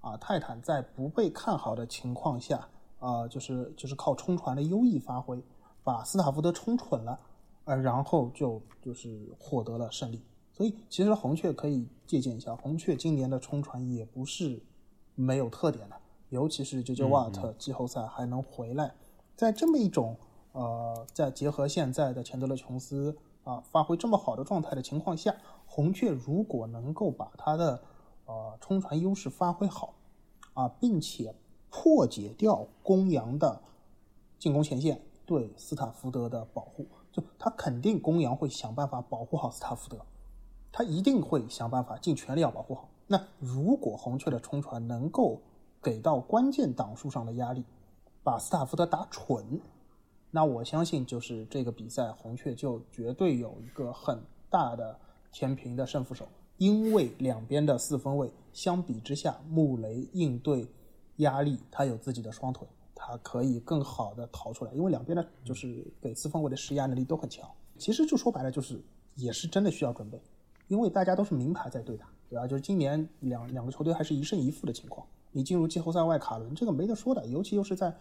啊，泰坦在不被看好的情况下，啊，就是就是靠冲船的优异发挥，把斯塔福德冲蠢了，呃，然后就就是获得了胜利。所以其实红雀可以借鉴一下，红雀今年的冲船也不是没有特点的，尤其是 JJ 瓦特季后赛还能回来，在这么一种呃，在结合现在的钱德勒琼斯。啊，发挥这么好的状态的情况下，红雀如果能够把它的呃冲船优势发挥好，啊，并且破解掉公羊的进攻前线对斯塔福德的保护，就他肯定公羊会想办法保护好斯塔福德，他一定会想办法尽全力要保护好。那如果红雀的冲传能够给到关键档数上的压力，把斯塔福德打蠢。那我相信，就是这个比赛，红雀就绝对有一个很大的天平的胜负手，因为两边的四分卫相比之下，穆雷应对压力，他有自己的双腿，他可以更好的逃出来，因为两边的就是给四分卫的施压能力都很强。其实就说白了，就是也是真的需要准备，因为大家都是名牌在对打，对吧？就是今年两两个球队还是一胜一负的情况，你进入季后赛外卡轮，这个没得说的，尤其又是在。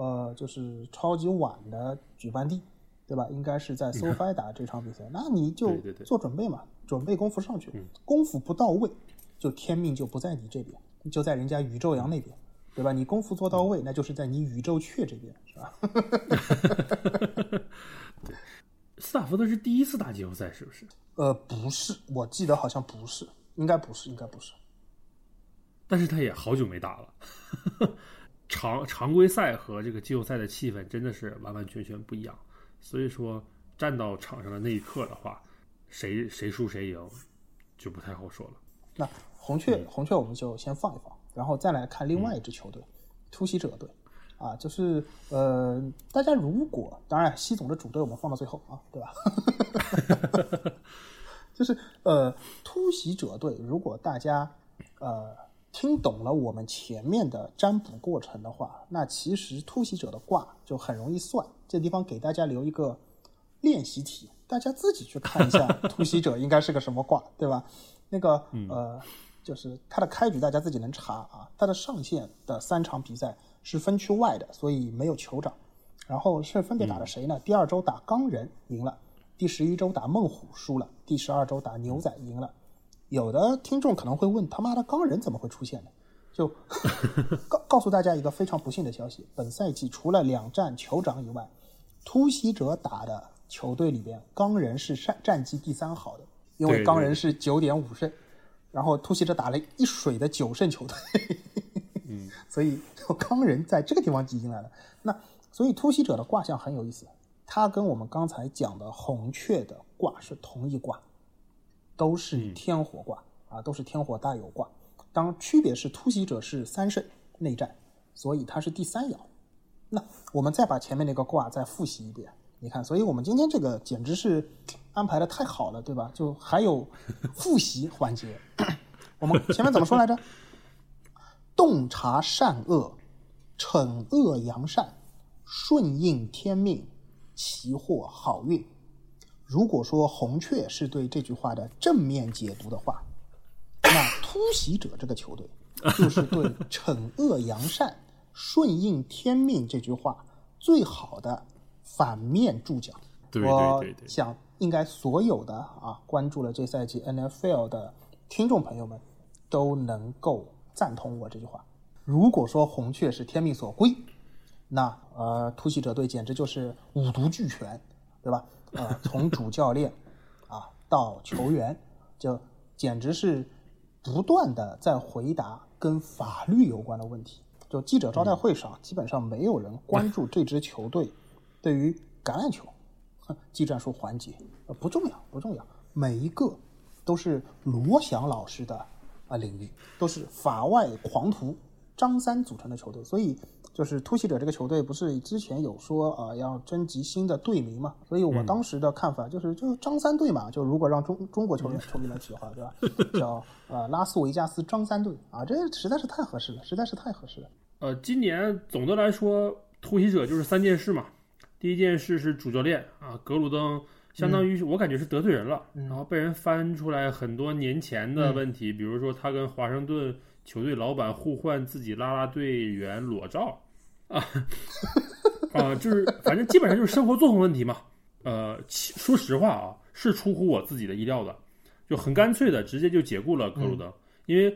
呃，就是超级晚的举办地，对吧？应该是在 SoFi 打这场比赛，那你就做准备嘛，准备功夫上去，功夫不到位，就天命就不在你这边，就在人家宇宙洋那边，对吧？你功夫做到位，那就是在你宇宙雀这边，是吧？斯塔福德是第一次打季后赛，是不是？呃，不是，我记得好像不是，应该不是，应该不是。但是他也好久没打了。常常规赛和这个季后赛的气氛真的是完完全全不一样，所以说站到场上的那一刻的话，谁谁输谁赢就不太好说了。那红雀红雀我们就先放一放，然后再来看另外一支球队突袭者队啊，就是呃，大家如果当然西总的主队我们放到最后啊，对吧？就是呃，突袭者队如果大家呃。听懂了我们前面的占卜过程的话，那其实突袭者的卦就很容易算。这地方给大家留一个练习题，大家自己去看一下 突袭者应该是个什么卦，对吧？那个呃，就是它的开局大家自己能查啊。它的上线的三场比赛是分区外的，所以没有酋长。然后是分别打了谁呢？第二周打钢人赢了，第十一周打孟虎输了，第十二周打牛仔赢了。有的听众可能会问：“他妈的钢人怎么会出现呢？”就 告告诉大家一个非常不幸的消息：本赛季除了两战酋长以外，突袭者打的球队里边，钢人是战战绩第三好的，因为钢人是九点五胜，然后突袭者打了一水的九胜球队。嗯，所以钢人在这个地方挤进来了。那所以突袭者的卦象很有意思，它跟我们刚才讲的红雀的卦是同一卦。都是天火卦啊，都是天火大有卦。当区别是突袭者是三胜内战，所以它是第三爻。那我们再把前面那个卦再复习一遍，你看，所以我们今天这个简直是安排的太好了，对吧？就还有复习环节。我们前面怎么说来着？洞察善恶，惩恶扬善，顺应天命，奇获好运。如果说红雀是对这句话的正面解读的话，那突袭者这个球队就是对惩恶扬善、顺应天命这句话最好的反面注脚。对对我对对，想应该所有的啊关注了这赛季 NFL 的听众朋友们都能够赞同我这句话。如果说红雀是天命所归，那呃突袭者队简直就是五毒俱全，对吧？呃，从主教练啊 到球员，就简直是不断的在回答跟法律有关的问题。就记者招待会上，基本上没有人关注这支球队对于橄榄球哼技战术环节，呃，不重要，不重要，每一个都是罗翔老师的啊领域，都是法外狂徒张三组成的球队，所以就是突袭者这个球队不是之前有说呃要征集新的队名嘛，所以我当时的看法就是就张三队嘛，就如果让中中国球员球迷们起的话，对吧？叫呃拉斯维加斯张三队啊，这实在是太合适了，实在是太合适了。呃，今年总的来说，突袭者就是三件事嘛。第一件事是主教练啊，格鲁登相当于是我感觉是得罪人了，然后被人翻出来很多年前的问题，比如说他跟华盛顿球队老板互换自己啦啦队员裸照啊 啊，就是反正基本上就是生活作风问题嘛。呃，其说实话啊，是出乎我自己的意料的，就很干脆的直接就解雇了格鲁登，因为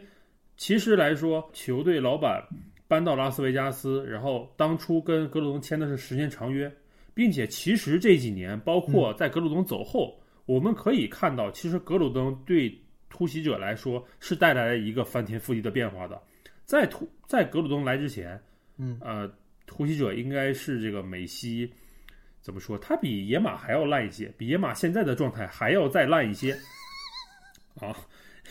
其实来说，球队老板搬到拉斯维加斯，然后当初跟格鲁登签的是十年长约，并且其实这几年，包括在格鲁登走后，我们可以看到，其实格鲁登对突袭者来说是带来了一个翻天覆地的变化的。在突在格鲁登来之前，嗯，呃，突袭者应该是这个美西怎么说？他比野马还要烂一些，比野马现在的状态还要再烂一些 啊。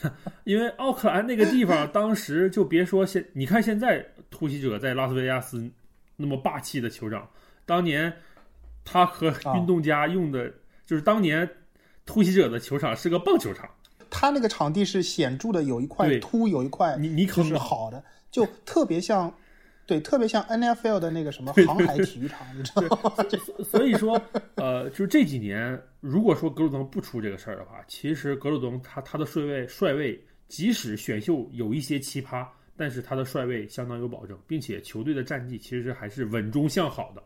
因为奥克兰那个地方，当时就别说现，你看现在突袭者在拉斯维加斯那么霸气的酋长，当年他和运动家用的，就是当年突袭者的球场是个棒球场，他那个场地是显著的，有一块对。凸，有一块你你可是好的，就特别像，对，特别像 NFL 的那个什么航海体育场，你知道吗？所以说，呃，就是这几年，如果说格鲁登不出这个事儿的话，其实格鲁登他他的帅位帅位，即使选秀有一些奇葩，但是他的帅位相当有保证，并且球队的战绩其实还是稳中向好的。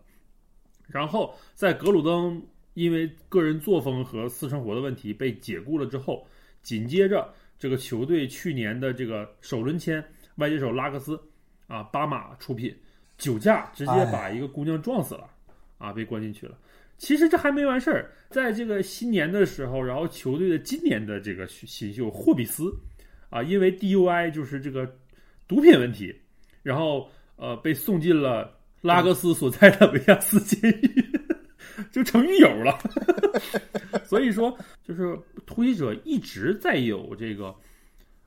然后在格鲁登因为个人作风和私生活的问题被解雇了之后，紧接着这个球队去年的这个首轮签外接手拉克斯啊，巴马出品，酒驾直接把一个姑娘撞死了。啊，被关进去了。其实这还没完事儿，在这个新年的时候，然后球队的今年的这个新秀霍比斯啊，因为 DUI 就是这个毒品问题，然后呃被送进了拉各斯所在的维亚斯监狱，就成狱友了。所以说，就是突袭者一直在有这个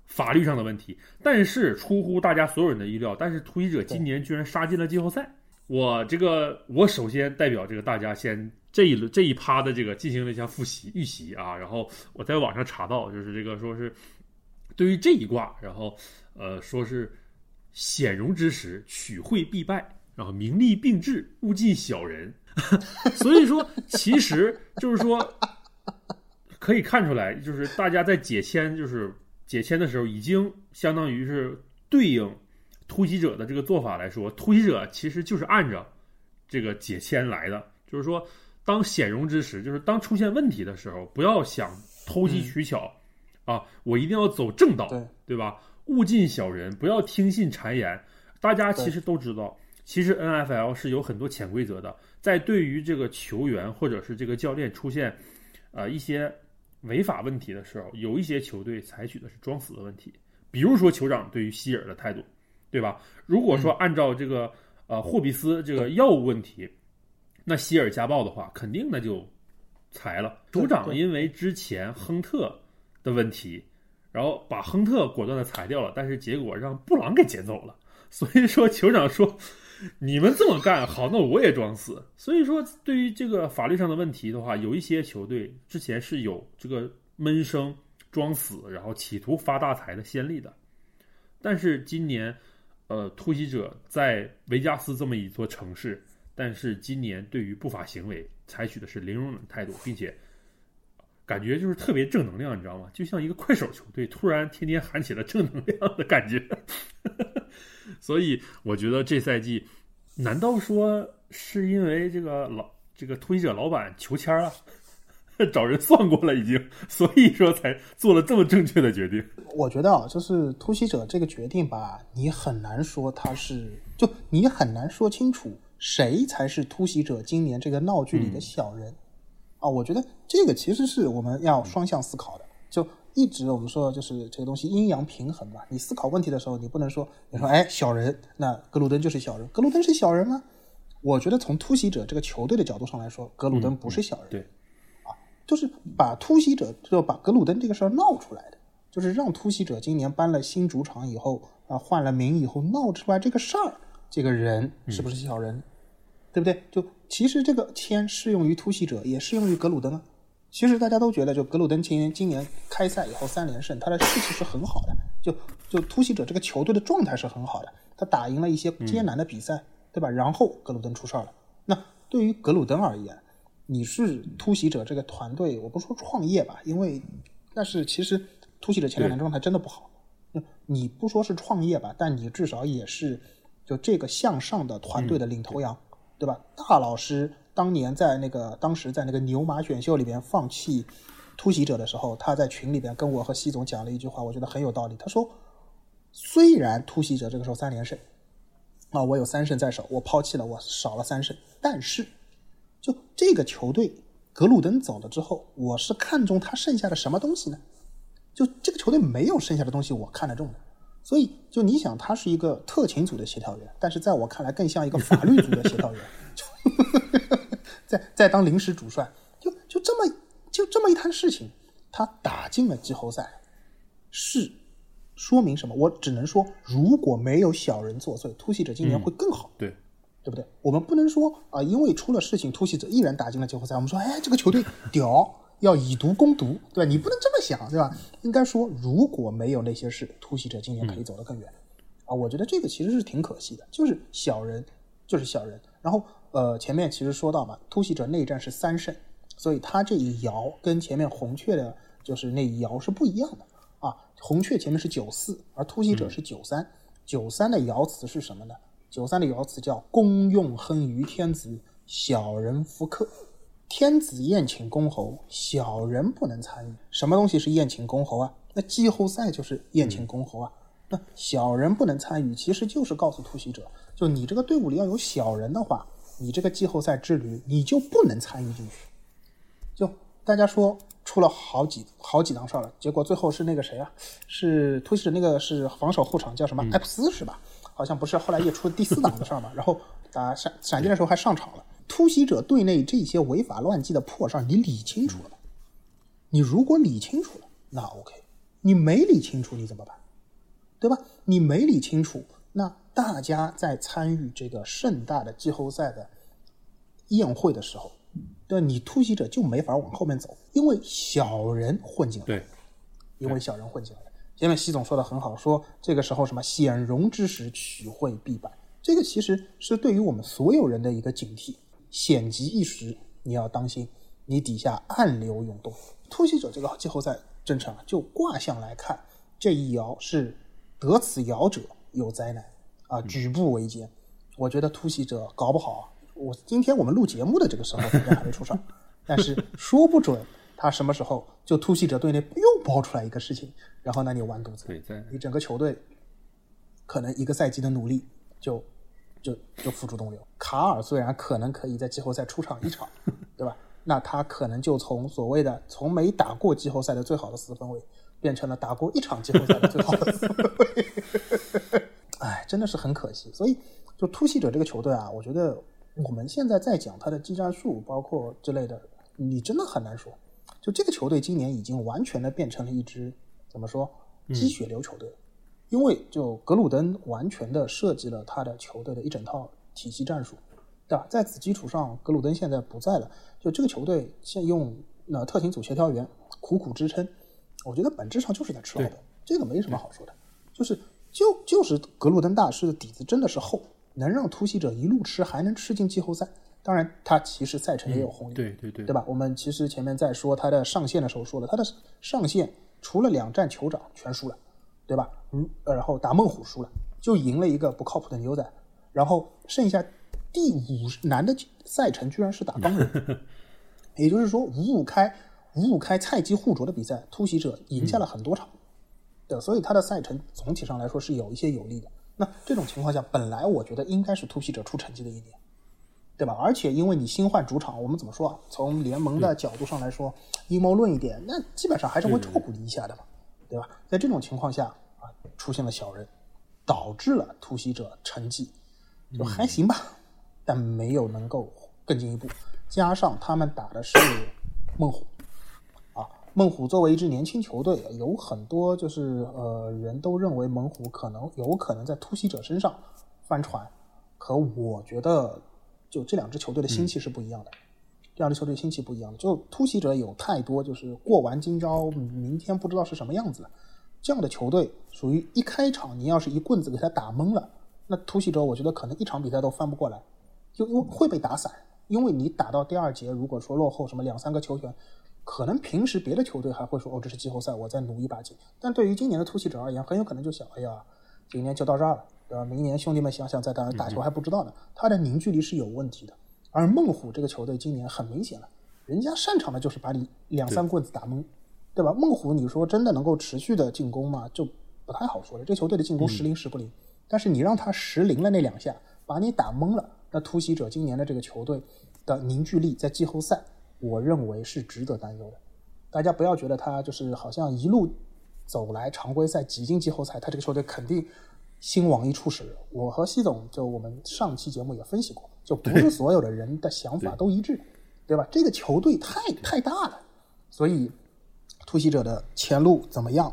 法律上的问题，但是出乎大家所有人的意料，但是突袭者今年居然杀进了季后赛。我这个，我首先代表这个大家先这一轮这一趴的这个进行了一下复习预习啊，然后我在网上查到，就是这个说是对于这一卦，然后呃说是显荣之时，取惠必败，然后名利并至，勿近小人。所以说，其实就是说可以看出来，就是大家在解签，就是解签的时候，已经相当于是对应。突袭者的这个做法来说，突袭者其实就是按照这个解签来的，就是说，当显荣之时，就是当出现问题的时候，不要想偷机取巧、啊，我一定要走正道，对对吧？勿近小人，不要听信谗言。大家其实都知道，其实 N F L 是有很多潜规则的，在对于这个球员或者是这个教练出现呃一些违法问题的时候，有一些球队采取的是装死的问题，比如说酋长对于希尔的态度。对吧？如果说按照这个呃霍比斯这个药物问题，那希尔家暴的话，肯定那就裁了。酋长因为之前亨特的问题，然后把亨特果断的裁掉了，但是结果让布朗给捡走了。所以说酋长说 你们这么干好，那我也装死。所以说对于这个法律上的问题的话，有一些球队之前是有这个闷声装死，然后企图发大财的先例的，但是今年。呃，突袭者在维加斯这么一座城市，但是今年对于不法行为采取的是零容忍态度，并且感觉就是特别正能量，你知道吗？就像一个快手球队突然天天喊起了正能量的感觉。所以我觉得这赛季，难道说是因为这个老这个突袭者老板求签啊，找人算过了已经，所以说才做了这么正确的决定？我觉得啊，就是突袭者这个决定吧，你很难说他是，就你很难说清楚谁才是突袭者今年这个闹剧里的小人。啊，我觉得这个其实是我们要双向思考的。就一直我们说，就是这个东西阴阳平衡嘛。你思考问题的时候，你不能说你说哎小人，那格鲁登就是小人，格鲁登是小人吗？我觉得从突袭者这个球队的角度上来说，格鲁登不是小人。对，啊，就是把突袭者就把格鲁登这个事儿闹出来的，就是让突袭者今年搬了新主场以后啊，换了名以后闹出来这个事儿，这个人是不是小人？对不对？就其实这个签适用于突袭者，也适用于格鲁登啊。其实大家都觉得，就格鲁登今年今年开赛以后三连胜，他的士气是很好的。就就突袭者这个球队的状态是很好的，他打赢了一些艰难的比赛，对吧？然后格鲁登出事儿了。那对于格鲁登而言，你是突袭者这个团队，我不说创业吧，因为但是其实突袭者前两年状态真的不好。你不说是创业吧，但你至少也是就这个向上的团队的领头羊。对吧？大老师当年在那个当时在那个牛马选秀里边放弃突袭者的时候，他在群里边跟我和西总讲了一句话，我觉得很有道理。他说：“虽然突袭者这个时候三连胜啊，我有三胜在手，我抛弃了，我少了三胜，但是就这个球队格鲁登走了之后，我是看中他剩下的什么东西呢？就这个球队没有剩下的东西，我看得中的。”所以，就你想，他是一个特勤组的协调员，但是在我看来，更像一个法律组的协调员，在在当临时主帅，就就这么就这么一摊事情，他打进了季后赛，是说明什么？我只能说，如果没有小人作祟，突袭者今年会更好，对对不对？我们不能说啊，因为出了事情，突袭者依然打进了季后赛，我们说，哎，这个球队 屌。要以毒攻毒，对吧？你不能这么想，对吧？应该说，如果没有那些事，突袭者今年可以走得更远啊！我觉得这个其实是挺可惜的，就是小人，就是小人。然后，呃，前面其实说到嘛，突袭者内战是三胜，所以他这一爻跟前面红雀的，就是那一爻是不一样的啊。红雀前面是九四，而突袭者是九三。九三的爻辞是什么呢？九三的爻辞叫“公用亨于天子，小人弗克”。天子宴请公侯，小人不能参与。什么东西是宴请公侯啊？那季后赛就是宴请公侯啊。那小人不能参与，其实就是告诉突袭者，就你这个队伍里要有小人的话，你这个季后赛之旅你就不能参与进去。就大家说出了好几好几档事儿了，结果最后是那个谁啊？是突袭者那个是防守后场叫什么？埃普斯是吧？好像不是，后来也出了第四档的事儿嘛。然后打闪闪电的时候还上场了。突袭者队内这些违法乱纪的破事儿，你理清楚了吗？你如果理清楚了，那 OK；你没理清楚，你怎么办？对吧？你没理清楚，那大家在参与这个盛大的季后赛的宴会的时候，对你突袭者就没法往后面走，因为小人混进来。对，因为小人混进来了。前面习总说的很好，说这个时候什么显荣之时，取会必败。这个其实是对于我们所有人的一个警惕。险极一时，你要当心，你底下暗流涌动。突袭者这个季后赛征程啊，就卦象来看，这一爻是得此爻者有灾难啊，举步维艰。我觉得突袭者搞不好，我今天我们录节目的这个时候应该还没出事儿，但是说不准他什么时候就突袭者队内又爆出来一个事情，然后那你完犊子，你整个球队可能一个赛季的努力就。就就付诸东流。卡尔虽然可能可以在季后赛出场一场，对吧？那他可能就从所谓的从没打过季后赛的最好的四分卫，变成了打过一场季后赛的最好的四分卫。哎，真的是很可惜。所以，就突袭者这个球队啊，我觉得我们现在在讲他的技战术，包括之类的，你真的很难说。就这个球队今年已经完全的变成了一支怎么说鸡血流球队。因为就格鲁登完全的设计了他的球队的一整套体系战术，对吧？在此基础上，格鲁登现在不在了，就这个球队现用那特勤组协调员苦苦支撑，我觉得本质上就是在吃老本，这个没什么好说的，就是就就是格鲁登大师的底子真的是厚，能让突袭者一路吃还能吃进季后赛，当然，他其实赛程也有红利，对对对，对吧？我们其实前面在说他的上线的时候说了，他的上线除了两战酋长全输了，对吧？嗯，然后打孟虎输了，就赢了一个不靠谱的牛仔，然后剩下第五难的赛程居然是打钢人，也就是说五五开五五开菜鸡互啄的比赛，突袭者赢下了很多场，对，所以他的赛程总体上来说是有一些有利的。那这种情况下，本来我觉得应该是突袭者出成绩的一年。对吧？而且因为你新换主场，我们怎么说啊？从联盟的角度上来说，阴谋论一点，那基本上还是会照顾你一下的嘛，对吧？在这种情况下啊，出现了小人，导致了突袭者成绩就还行吧，但没有能够更进一步。加上他们打的是 孟虎啊，猛虎作为一支年轻球队，有很多就是呃人都认为猛虎可能有可能在突袭者身上翻船，可我觉得。就这两支球队的心气是不一样的，这两支球队心气不一样的。就突袭者有太多就是过完今朝，明天不知道是什么样子了。这样的球队属于一开场你要是一棍子给他打懵了，那突袭者我觉得可能一场比赛都翻不过来，就因为会被打散。因为你打到第二节，如果说落后什么两三个球员，可能平时别的球队还会说哦这是季后赛，我再努一把劲。但对于今年的突袭者而言，很有可能就想哎呀，今年就到这儿了。对吧，明年兄弟们想想再打打球还不知道呢，他的凝聚力是有问题的。而孟虎这个球队今年很明显了，人家擅长的就是把你两三棍子打懵，对吧？孟虎你说真的能够持续的进攻吗？就不太好说了。这球队的进攻时灵时不灵，但是你让他时灵了那两下，把你打懵了，那突袭者今年的这个球队的凝聚力在季后赛，我认为是值得担忧的。大家不要觉得他就是好像一路走来常规赛挤进季后赛，他这个球队肯定。新网一处使，我和西总就我们上期节目也分析过，就不是所有的人的想法都一致，对吧？这个球队太太大了，所以突袭者的前路怎么样？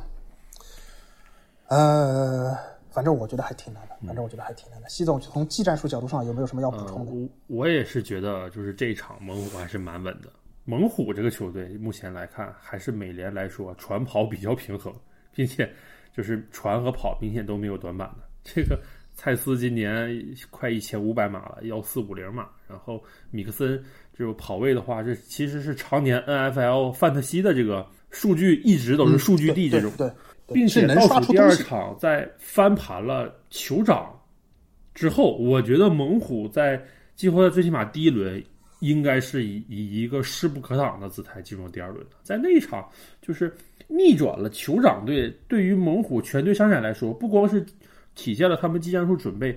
呃，反正我觉得还挺难的，反正我觉得还挺难的。西总从技战术角度上有没有什么要补充的？我我也是觉得，就是这一场猛虎还是蛮稳的。猛虎这个球队目前来看，还是美联来说传跑比较平衡，并且。就是传和跑明显都没有短板的。这个蔡司今年快一千五百码了，幺四五零码。然后米克森这个跑位的话，这其实是常年 NFL 范特西的这个数据一直都是数据帝这种，对，并且倒数第二场在翻盘了酋长之后，我觉得猛虎在季后赛最起码第一轮应该是以以一个势不可挡的姿态进入第二轮的。在那一场就是。逆转了酋长队，对于猛虎全队商战来说，不光是体现了他们技战术准备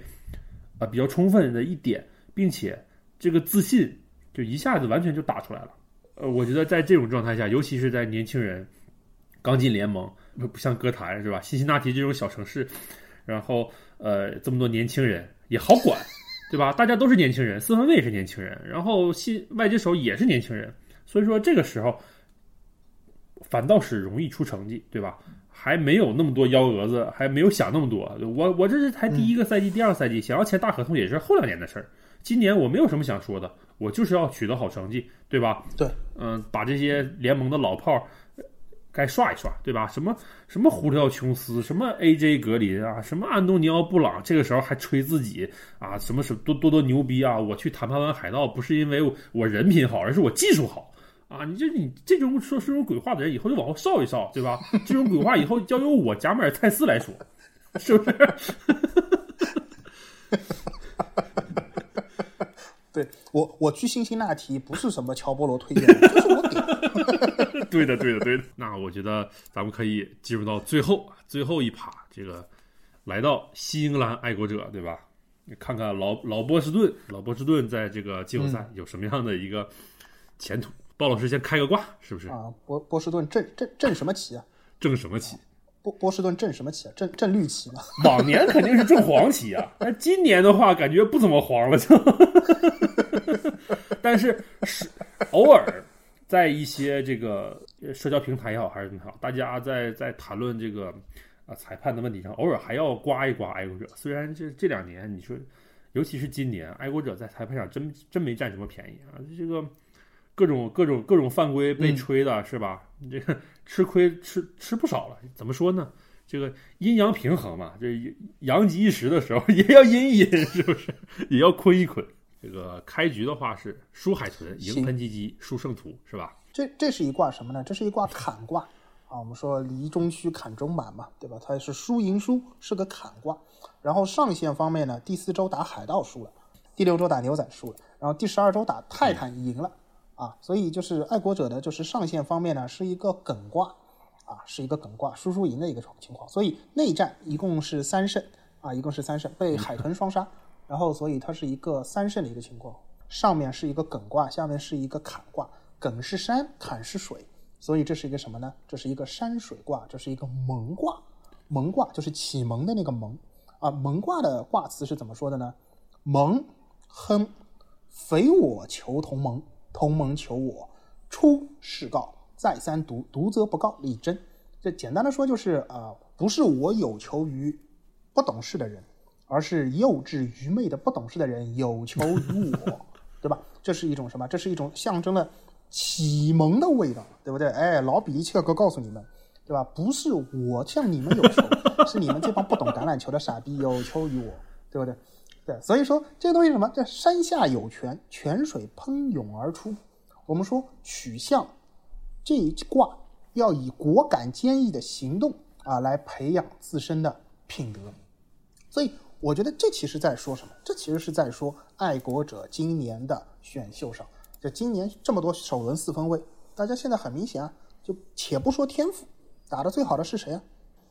啊比较充分的一点，并且这个自信就一下子完全就打出来了。呃，我觉得在这种状态下，尤其是在年轻人刚进联盟，不像歌坛是吧？辛辛那提这种小城市，然后呃这么多年轻人也好管，对吧？大家都是年轻人，四分卫是年轻人，然后新外接手也是年轻人，所以说这个时候。反倒是容易出成绩，对吧？还没有那么多幺蛾子，还没有想那么多。我我这是才第一个赛季，第二个赛季想要签大合同也是后两年的事儿。今年我没有什么想说的，我就是要取得好成绩，对吧？对，嗯，把这些联盟的老炮该刷一刷，对吧？什么什么胡里奥琼斯，什么 AJ 格林啊，什么安东尼奥布朗，这个时候还吹自己啊，什么什么多多多牛逼啊！我去谈判完海盗不是因为我人品好，而是我技术好。啊，你这你这种说这种鬼话的人，以后就往后稍一稍，对吧？这种鬼话以后交由我贾马尔泰斯来说，是不是？哈哈哈对我，我去辛辛那提不是什么乔波罗推荐的，就是我点。对的，对的，对的。那我觉得咱们可以进入到最后最后一趴，这个来到新英格兰爱国者，对吧？看看老老波士顿，老波士顿在这个季后赛有什么样的一个前途？鲍老师先开个挂，是不是啊？波波士顿正正正什么旗啊？正什么旗？波波士顿正什么旗啊？正正绿旗嘛。往年肯定是正黄旗啊，但今年的话感觉不怎么黄了，就。但是是偶尔在一些这个社交平台也好还是怎么好，大家在在谈论这个啊裁判的问题上，偶尔还要刮一刮爱国者。虽然这这两年你说，尤其是今年，爱国者在裁判上真真没占什么便宜啊，这个。各种各种各种犯规被吹的是吧？这个吃亏吃吃不少了。怎么说呢？这个阴阳平衡嘛，这阳极一时的时候 也要阴一阴，是不是？也要坤一坤。这个开局的话是输海豚，赢喷气机，输圣徒，是吧？这这是一卦什么呢？这是一卦坎卦啊。我们说离中虚，坎中满嘛，对吧？它是输赢输，是个坎卦。然后上线方面呢，第四周打海盗输了，第六周打牛仔输了，然后第十二周打泰坦赢了啊。所以就是爱国者的，就是上线方面呢是一个艮卦啊，是一个艮卦，输输赢的一个情况。所以内战一共是三胜啊，一共是三胜，被海豚双杀。然后所以它是一个三胜的一个情况。上面是一个艮卦，下面是一个坎卦。艮是山，坎是水，所以这是一个什么呢？这是一个山水卦，这是一个蒙卦。蒙卦就是启蒙的那个蒙啊。蒙卦的卦辞是怎么说的呢？蒙，亨，匪我求同盟，同盟求我，出是告，再三读，读则不告，力争。这简单的说就是啊、不是我有求于不懂事的人，而是幼稚愚昧的不懂事的人有求于我，对吧？这是一种什么？这是一种象征了启蒙的味道，对不对？哎，老比利切克告诉你们，对吧？不是我向你们有求，是你们这帮不懂橄榄球的傻逼有求于我，对不对？对，所以说这个东西什么？这山下有泉，泉水喷涌而出。我们说取象这一卦要以果敢坚毅的行动啊来培养自身的品德。所以我觉得这其实在说什么？这其实是在说爱国者今年的选秀上，就今年这么多首轮四分卫，大家现在很明显啊，就且不说天赋，打得最好的是谁啊？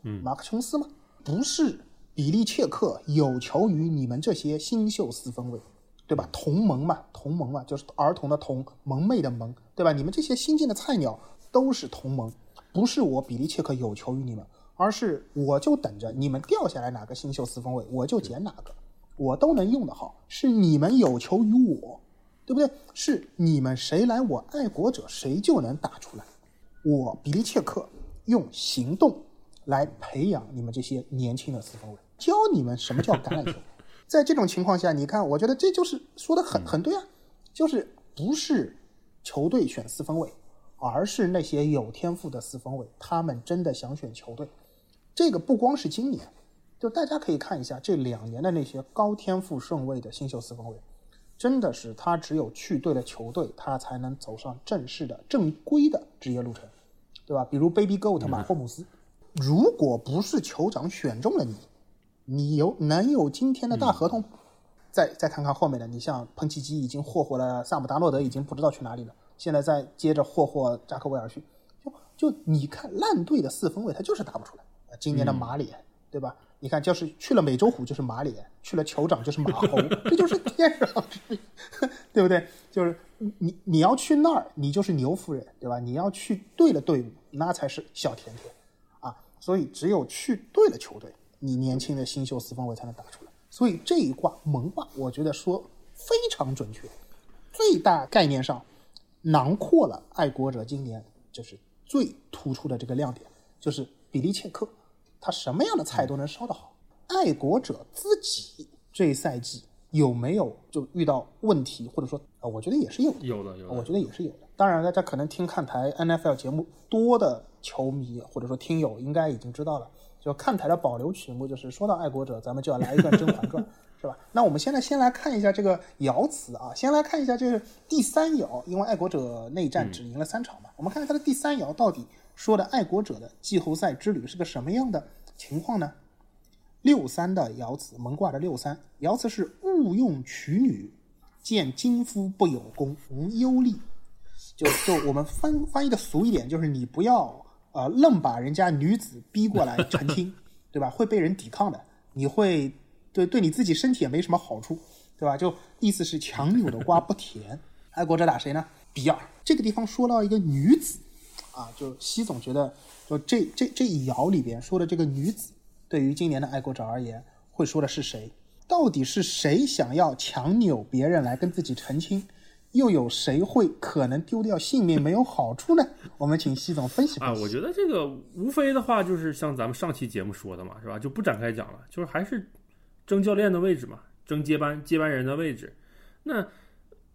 嗯，马克琼斯吗？不是，比利切克有求于你们这些新秀四分卫，对吧？同盟嘛，同盟嘛，就是儿童的同，萌妹的萌，对吧？你们这些新进的菜鸟都是同盟，不是我比利切克有求于你们，而是我就等着你们掉下来哪个新秀四分卫，我就捡哪个，我都能用得好，是你们有求于我，对不对？是你们谁来我爱国者谁就能打出来，我比利切克用行动来培养你们这些年轻的四分卫，教你们什么叫橄榄球。在这种情况下，你看，我觉得这就是说的很很对啊，就是不是球队选四分卫，而是那些有天赋的四分卫，他们真的想选球队。这个不光是今年，就大家可以看一下这两年的那些高天赋顺位的新秀四分卫，真的是他只有去对了球队，他才能走上正式的、正规的职业路程，对吧？比如 Baby Goat 马霍姆斯，如果不是酋长选中了你，你有能有今天的大合同？再再看看后面的，你像喷气机已经霍霍了萨姆达洛德，已经不知道去哪里了，现在再接着霍霍扎克威尔逊，就就你看烂队的四分卫他就是打不出来。今年的马脸，对吧？你看，就是去了美洲虎就是马脸，去了酋长就是马猴，这就是天壤之别，对不对？就是你你要去那儿，你就是牛夫人，对吧？你要去对了队伍，那才是小甜甜啊！所以只有去对了球队，你年轻的新秀四分卫才能打出来。所以这一卦蒙卦，我觉得说非常准确，最大概念上囊括了爱国者今年就是最突出的这个亮点，就是比利切克。他什么样的菜都能烧得好。爱国者自己这一赛季有没有就遇到问题，或者说啊、呃我觉得也是有的，有的有的我觉得也是有的。当然，大家可能听看台 NFL 节目多的球迷或者说听友应该已经知道了，就看台的保留曲目就是说到爱国者，咱们就要来一段《甄嬛传》，是吧？那我们现在先来看一下这个爻辞啊，先来看一下这个第三爻，因为爱国者内战只赢了三场嘛，我们看看它的第三爻到底说的爱国者的季后赛之旅是个什么样的情况呢？六三的爻辞，蒙卦的六三爻辞是勿用娶女，见金夫不有功，无忧虑。就就我们翻翻译的俗一点，就是你不要呃愣把人家女子逼过来 成亲，对吧？会被人抵抗的，你会对对你自己身体也没什么好处，对吧？就意思是强扭的瓜不甜。爱国者打谁呢？比尔。这个地方说到一个女子，啊，就西总觉得，就这这这一爻里边说的这个女子，对于今年的爱国者而言，会说的是谁？到底是谁想要强扭别人来跟自己成亲？又有谁会可能丢掉性命没有好处呢？我们请西总分析分啊，我觉得这个无非的话就是像咱们上期节目说的嘛，是吧？就不展开讲了，就是还是争教练的位置嘛，争接班接班人的位置。那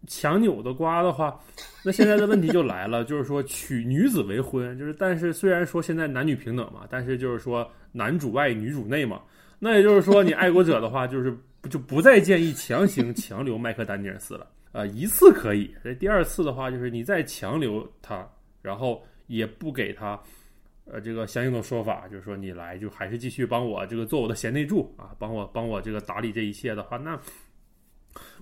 强扭的瓜的话，那现在的问题就来了，就是说娶女子为婚，就是但是虽然说现在男女平等嘛，但是就是说男主外女主内嘛，那也就是说你爱国者的话就是就不再建议强行强留麦克丹尼尔斯了。啊，一次可以，这第二次的话，就是你再强留他，然后也不给他，呃，这个相应的说法，就是说你来就还是继续帮我这个做我的贤内助啊，帮我帮我这个打理这一切的话，那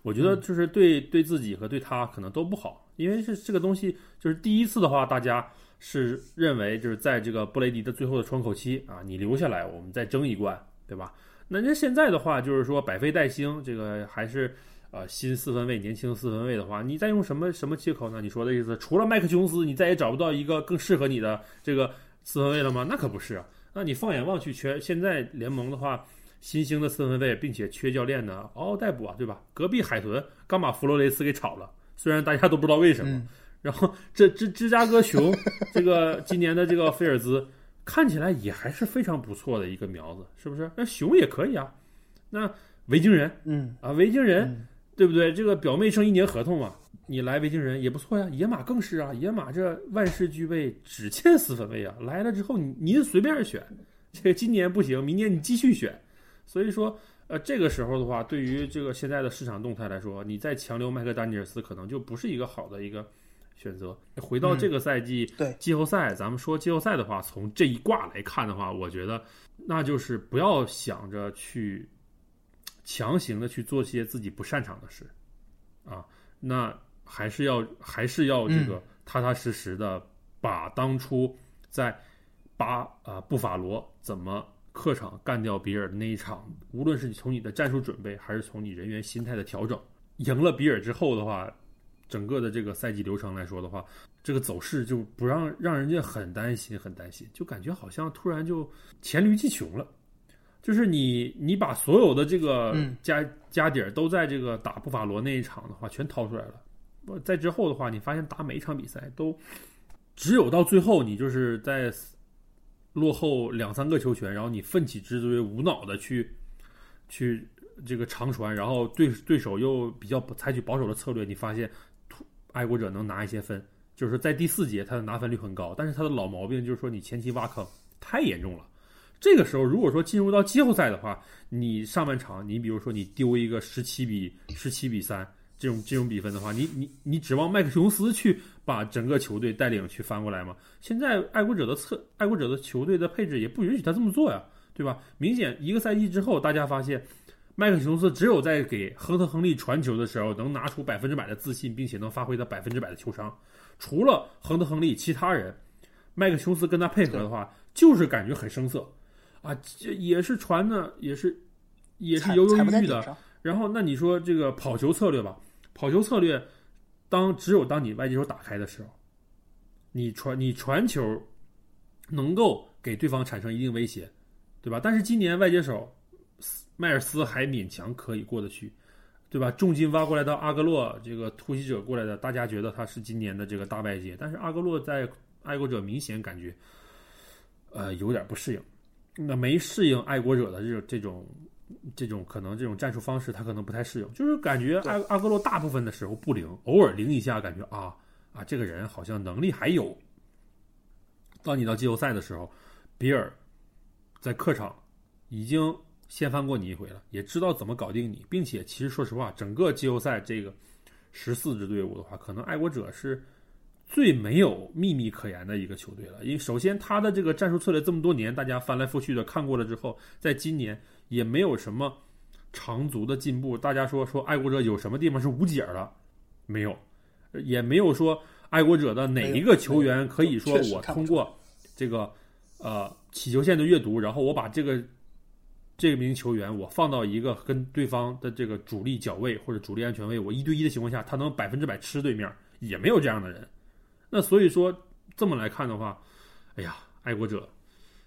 我觉得就是对对自己和对他可能都不好，因为是这个东西，就是第一次的话，大家是认为就是在这个布雷迪的最后的窗口期啊，你留下来，我们再争一冠，对吧？那那现在的话，就是说百废待兴，这个还是。呃，新四分卫，年轻四分卫的话，你再用什么什么借口呢？你说的意思，除了麦克琼斯，你再也找不到一个更适合你的这个四分卫了吗？那可不是啊。那你放眼望去，全现在联盟的话，新兴的四分卫，并且缺教练呢，嗷嗷待哺啊，对吧？隔壁海豚刚把弗洛雷斯给炒了，虽然大家都不知道为什么。然后这芝芝加哥熊 这个今年的这个菲尔兹看起来也还是非常不错的一个苗子，是不是？那熊也可以啊。那维京人，嗯啊，维京人。对不对？这个表妹剩一年合同嘛，你来维京人也不错呀。野马更是啊，野马这万事俱备，只欠四分卫啊。来了之后，你您随便选，这个今年不行，明年你继续选。所以说，呃，这个时候的话，对于这个现在的市场动态来说，你再强留麦克丹尼尔斯，可能就不是一个好的一个选择。回到这个赛季，对季后赛，咱们说季后赛的话，从这一卦来看的话，我觉得那就是不要想着去。强行的去做些自己不擅长的事，啊，那还是要还是要这个踏踏实实的把当初在巴啊布法罗怎么客场干掉比尔的那一场，无论是从你的战术准备，还是从你人员心态的调整，赢了比尔之后的话，整个的这个赛季流程来说的话，这个走势就不让让人家很担心，很担心，就感觉好像突然就黔驴技穷了。就是你，你把所有的这个家家底儿都在这个打布法罗那一场的话，全掏出来了。在之后的话，你发现打每一场比赛都只有到最后，你就是在落后两三个球权，然后你奋起直追，无脑的去去这个长传，然后对对手又比较采取保守的策略，你发现爱国者能拿一些分，就是在第四节他的拿分率很高，但是他的老毛病就是说你前期挖坑太严重了。这个时候，如果说进入到季后赛的话，你上半场，你比如说你丢一个十七比十七比三这种这种比分的话，你你你指望麦克琼斯去把整个球队带领去翻过来吗？现在爱国者的策，爱国者的球队的配置也不允许他这么做呀，对吧？明显一个赛季之后，大家发现麦克琼斯只有在给亨特亨利传球的时候，能拿出百分之百的自信，并且能发挥到百分之百的球商。除了亨特亨利，其他人麦克琼斯跟他配合的话，就是感觉很生涩。啊，这也是传的，也是，也是犹犹豫豫的。然后，那你说这个跑球策略吧，跑球策略，当只有当你外接手打开的时候，你传你传球能够给对方产生一定威胁，对吧？但是今年外接手迈尔斯还勉强可以过得去，对吧？重金挖过来的阿格洛，这个突袭者过来的，大家觉得他是今年的这个大外接，但是阿格洛在爱国者明显感觉，呃，有点不适应。那没适应爱国者的这这种这种可能这种战术方式，他可能不太适应，就是感觉阿阿格洛大部分的时候不灵，偶尔灵一下，感觉啊啊这个人好像能力还有。当你到季后赛的时候，比尔在客场已经掀翻过你一回了，也知道怎么搞定你，并且其实说实话，整个季后赛这个十四支队伍的话，可能爱国者是。最没有秘密可言的一个球队了，因为首先他的这个战术策略这么多年，大家翻来覆去的看过了之后，在今年也没有什么长足的进步。大家说说爱国者有什么地方是无解的？没有，也没有说爱国者的哪一个球员可以说我通过这个呃起球线的阅读，然后我把这个这名球员我放到一个跟对方的这个主力脚位或者主力安全位，我一对一的情况下，他能百分之百吃对面，也没有这样的人。那所以说，这么来看的话，哎呀，爱国者，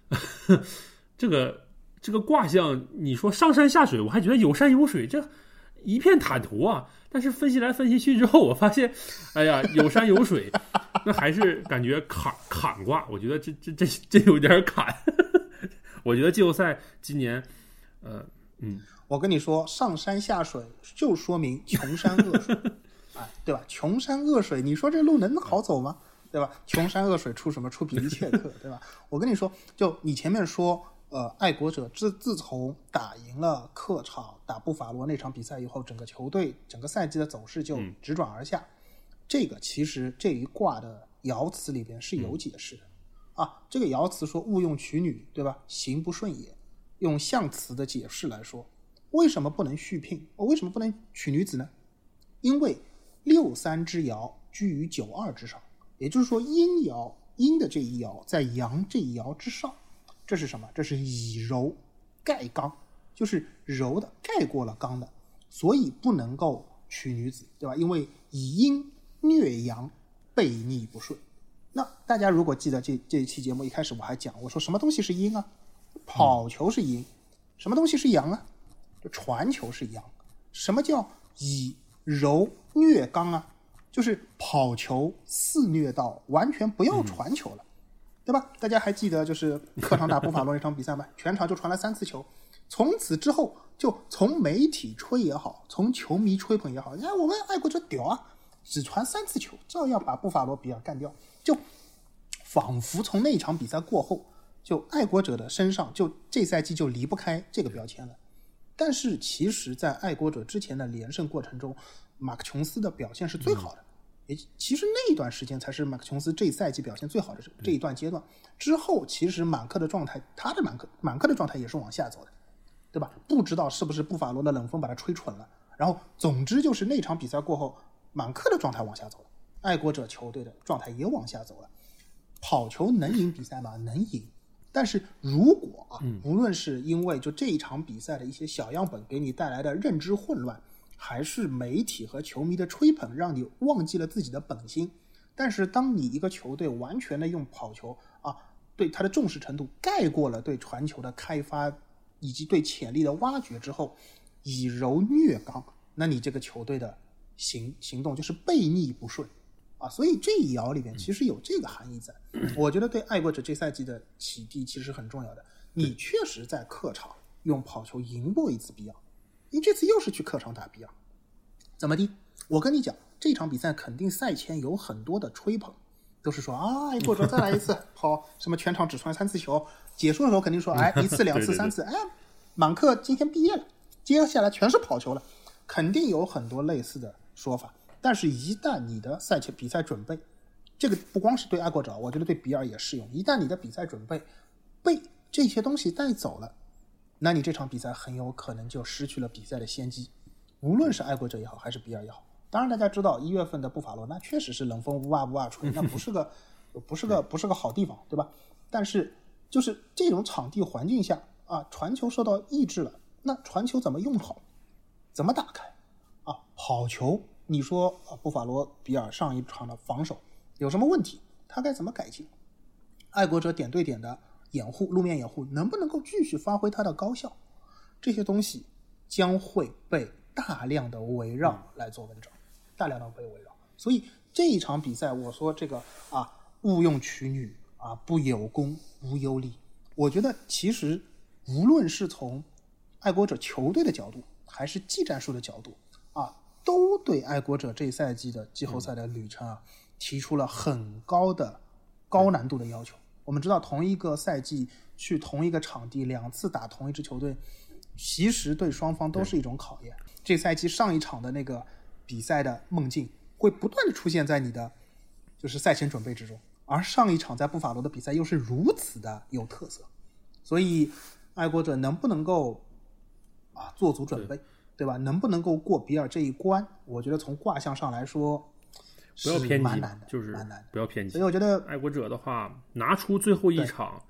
这个这个卦象，你说上山下水，我还觉得有山有水，这一片坦途啊。但是分析来分析去之后，我发现，哎呀，有山有水，那还是感觉坎坎卦。我觉得这这这这有点坎。我觉得季后赛今年，呃，嗯，我跟你说，上山下水就说明穷山恶水。哎，对吧？穷山恶水，你说这路能好走吗？对吧？穷山恶水出什么？出比利切克，对吧？我跟你说，就你前面说呃，爱国者自自从打赢了客场打布法罗那场比赛以后，整个球队整个赛季的走势就直转而下。这个其实这一卦的爻辞里边是有解释的啊。这个爻辞说“勿用娶女”，对吧？行不顺也。用象辞的解释来说，为什么不能续聘？为什么不能娶女子呢？因为六三之爻居于九二之上，也就是说阴爻阴的这一爻在阳这一爻之上。这是什么？这是以柔盖刚，就是柔的盖过了刚的，所以不能够娶女子，对吧？因为以阴虐阳，背逆不顺。那大家如果记得这这一期节目一开始我还讲，我说什么东西是阴啊？跑球是阴，什么东西是阳啊？就传球是阳。什么叫以柔虐刚啊？就是跑球肆虐到完全不要传球了。对吧？大家还记得就是 客场打布法罗那场比赛吗？全场就传了三次球，从此之后就从媒体吹也好，从球迷吹捧也好，你看我们爱国者屌啊，只传三次球，照样把布法罗比尔干掉，就仿佛从那场比赛过后，就爱国者的身上就这赛季就离不开这个标签了。但是其实，在爱国者之前的连胜过程中，马克琼斯的表现是最好的。也其实那一段时间才是马克琼斯这赛季表现最好的这这一段阶段。之后其实满克的状态，他的满克满克的状态也是往下走的，对吧？不知道是不是布法罗的冷风把他吹蠢了。然后总之就是那场比赛过后，满克的状态往下走了，爱国者球队的状态也往下走了。跑球能赢比赛吗？能赢。但是如果啊，无论是因为就这一场比赛的一些小样本给你带来的认知混乱。还是媒体和球迷的吹捧，让你忘记了自己的本心。但是，当你一个球队完全的用跑球啊，对他的重视程度盖过了对传球的开发以及对潜力的挖掘之后，以柔虐刚，那你这个球队的行行动就是背逆不顺啊。所以这一爻里面其实有这个含义在。我觉得对爱国者这赛季的启迪其实很重要的。你确实在客场用跑球赢过一次比尔。你这次又是去客场打比尔，怎么的？我跟你讲，这场比赛肯定赛前有很多的吹捧，都是说啊，爱国者再来一次，好，什么全场只传三次球，解说的时候肯定说，哎，一次、两次、三次，哎，满克今天毕业了，接下来全是跑球了，肯定有很多类似的说法。但是，一旦你的赛前比赛准备，这个不光是对爱国者，我觉得对比尔也适用。一旦你的比赛准备被这些东西带走了。那你这场比赛很有可能就失去了比赛的先机，无论是爱国者也好，还是比尔也好。当然，大家知道一月份的布法罗那确实是冷风呜哇呜哇吹，那不是个，不是个，不是个好地方，对吧？但是就是这种场地环境下啊，传球受到抑制了，那传球怎么用好？怎么打开？啊，跑球，你说啊，布法罗比尔上一场的防守有什么问题？他该怎么改进？爱国者点对点的。掩护路面掩护能不能够继续发挥它的高效？这些东西将会被大量的围绕来做文章，大量的被围绕。所以这一场比赛，我说这个啊，勿用取女啊，不有功无忧利。我觉得其实无论是从爱国者球队的角度，还是技战术的角度啊，都对爱国者这赛季的季后赛的旅程啊，提出了很高的高难度的要求。我们知道，同一个赛季去同一个场地两次打同一支球队，其实对双方都是一种考验。这赛季上一场的那个比赛的梦境会不断的出现在你的就是赛前准备之中，而上一场在布法罗的比赛又是如此的有特色，所以爱国者能不能够啊做足准备，对吧？能不能够过比尔这一关？我觉得从卦象上来说。不要偏激，就是不要偏激。所以我觉得爱国者的话，拿出最后一场，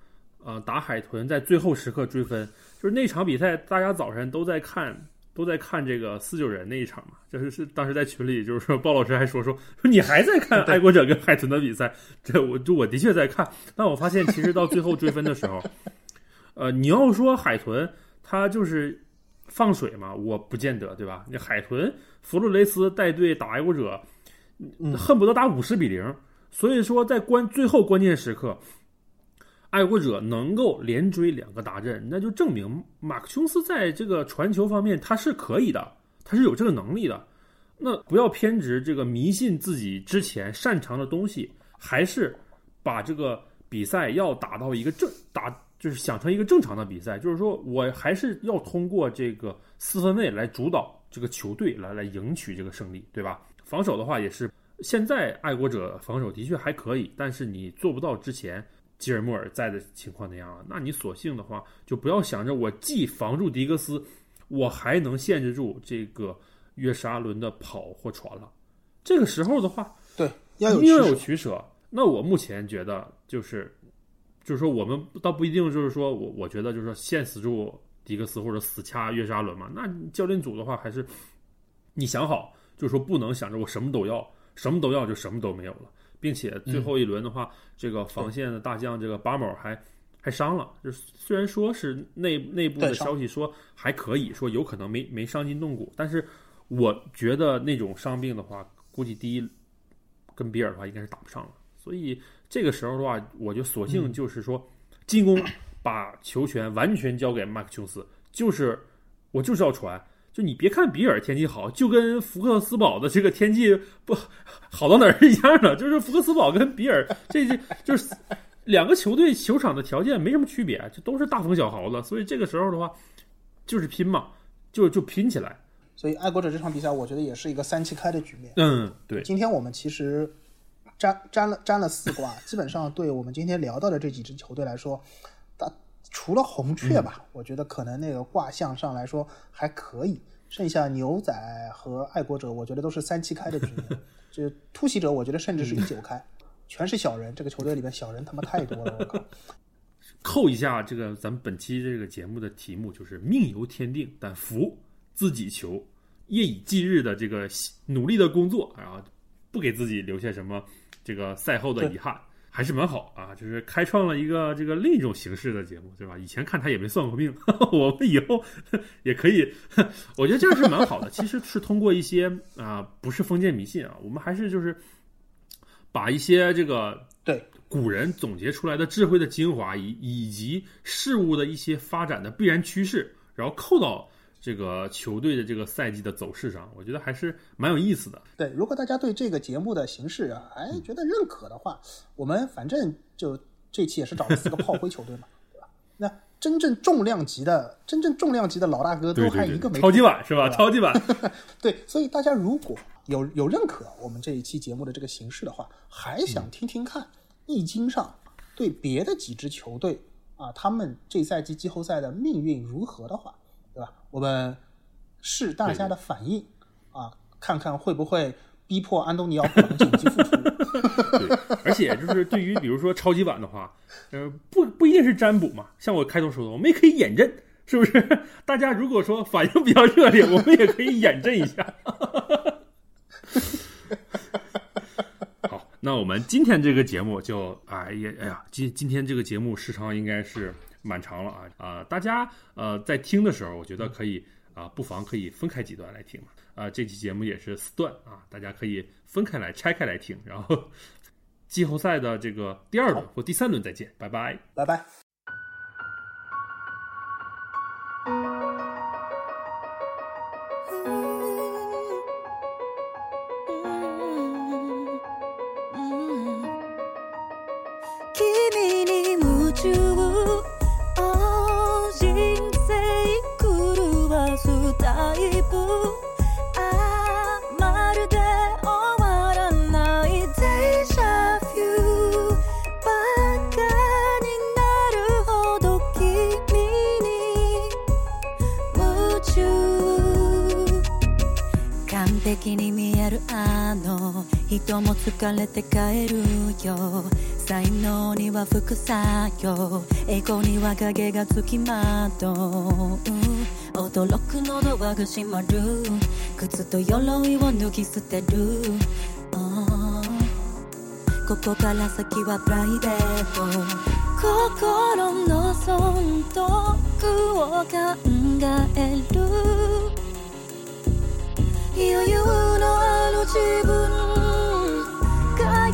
呃，打海豚，在最后时刻追分，就是那场比赛，大家早晨都在看，都在看这个四九人那一场嘛。就是是当时在群里，就是说鲍老师还说说说你还在看爱国者跟海豚的比赛，这我就我的确在看，但我发现其实到最后追分的时候，呃，你要说海豚他就是放水嘛，我不见得，对吧？那海豚弗洛雷斯带队打爱国者。恨不得打五十比零，所以说在关最后关键时刻，爱国者能够连追两个达阵，那就证明马克琼斯在这个传球方面他是可以的，他是有这个能力的。那不要偏执这个迷信自己之前擅长的东西，还是把这个比赛要打到一个正打就是想成一个正常的比赛，就是说我还是要通过这个四分卫来主导这个球队来来赢取这个胜利，对吧？防守的话也是，现在爱国者防守的确还可以，但是你做不到之前吉尔莫尔在的情况那样了，那你索性的话就不要想着我既防住迪格斯，我还能限制住这个约什阿伦的跑或传了。这个时候的话，对，要有有取舍。那我目前觉得就是，就是说我们倒不一定就是说我我觉得就是说限死住迪克斯或者死掐约什阿伦嘛。那教练组的话还是你想好。就说，不能想着我什么都要，什么都要就什么都没有了，并且最后一轮的话，这个防线的大将这个巴某还还伤了。就虽然说是内内部的消息说还可以说有可能没没伤筋动骨，但是我觉得那种伤病的话，估计第一跟比尔的话应该是打不上了。所以这个时候的话，我就索性就是说进攻把球权完全交给麦克琼斯，就是我就是要传。就你别看比尔天气好，就跟福克斯堡的这个天气不好到哪儿是一样的。就是福克斯堡跟比尔这这就是两个球队球场的条件没什么区别，就都是大风小豪的。所以这个时候的话，就是拼嘛，就就拼起来。所以爱国者这场比赛，我觉得也是一个三七开的局面。嗯，对。今天我们其实沾沾了沾了四卦，基本上对我们今天聊到的这几支球队来说，大。除了红雀吧，我觉得可能那个卦象上来说还可以。剩下牛仔和爱国者，我觉得都是三七开的局面。这突袭者，我觉得甚至是一九开，全是小人。这个球队里面小人他妈太多了，我靠！扣一下这个咱们本期这个节目的题目就是“命由天定，但福自己求”。夜以继日的这个努力的工作，然后不给自己留下什么这个赛后的遗憾。还是蛮好啊，就是开创了一个这个另一种形式的节目，对吧？以前看他也没算过命，我们以后 也可以，我觉得这样是蛮好的。其实是通过一些啊，不是封建迷信啊，我们还是就是把一些这个对古人总结出来的智慧的精华，以以及事物的一些发展的必然趋势，然后扣到。这个球队的这个赛季的走势上，我觉得还是蛮有意思的。对，如果大家对这个节目的形式啊，哎觉得认可的话，我们反正就这期也是找了四个炮灰球队嘛，对吧？那真正重量级的、真正重量级的老大哥都还一个没超级碗是吧？超级碗。对，所以大家如果有有认可我们这一期节目的这个形式的话，还想听听看易经上对别的几支球队啊，他们这赛季季后赛的命运如何的话。对吧？我们试大家的反应啊，看看会不会逼迫安东尼奥紧急复出。对，而且就是对于比如说超级碗的话，呃，不不一定是占卜嘛。像我开头说的，我们也可以演阵，是不是？大家如果说反应比较热烈，我们也可以演阵一下。好，那我们今天这个节目就哎呀哎呀，今今天这个节目时长应该是。蛮长了啊啊！大家呃在听的时候，我觉得可以啊，不妨可以分开几段来听嘛。啊，这期节目也是四段啊，大家可以分开来拆开来听。然后季后赛的这个第二轮或第三轮再见，拜拜，拜拜。人も疲れて帰るよ。才能には副作用。栄光には影がつきまとう驚くのドアが閉まる。靴と鎧を脱ぎ捨てる。ここから先はプライベート。心の損得を考える。余裕のある自分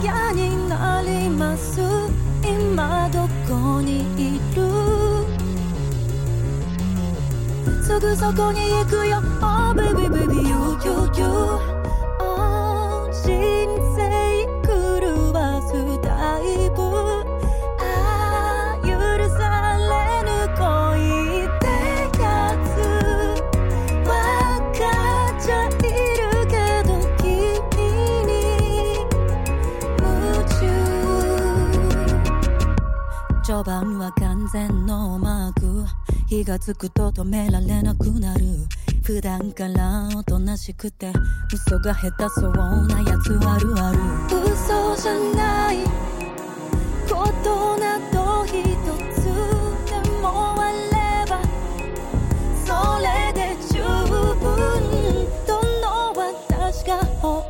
嫌になります。今どこにいる？すぐそこに行くよ。Oh baby baby you you you 当番は完全ノーマーク。火がつくと止められなくなる。普段からおとなしくて嘘が下手そうなやつあるある。嘘じゃないことなど一つでもあればそれで十分。どの私が本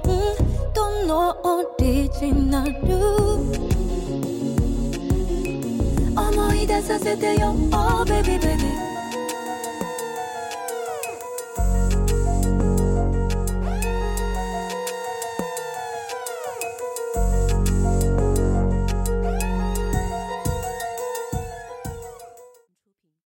当のオリジナル？させてよ Oh baby baby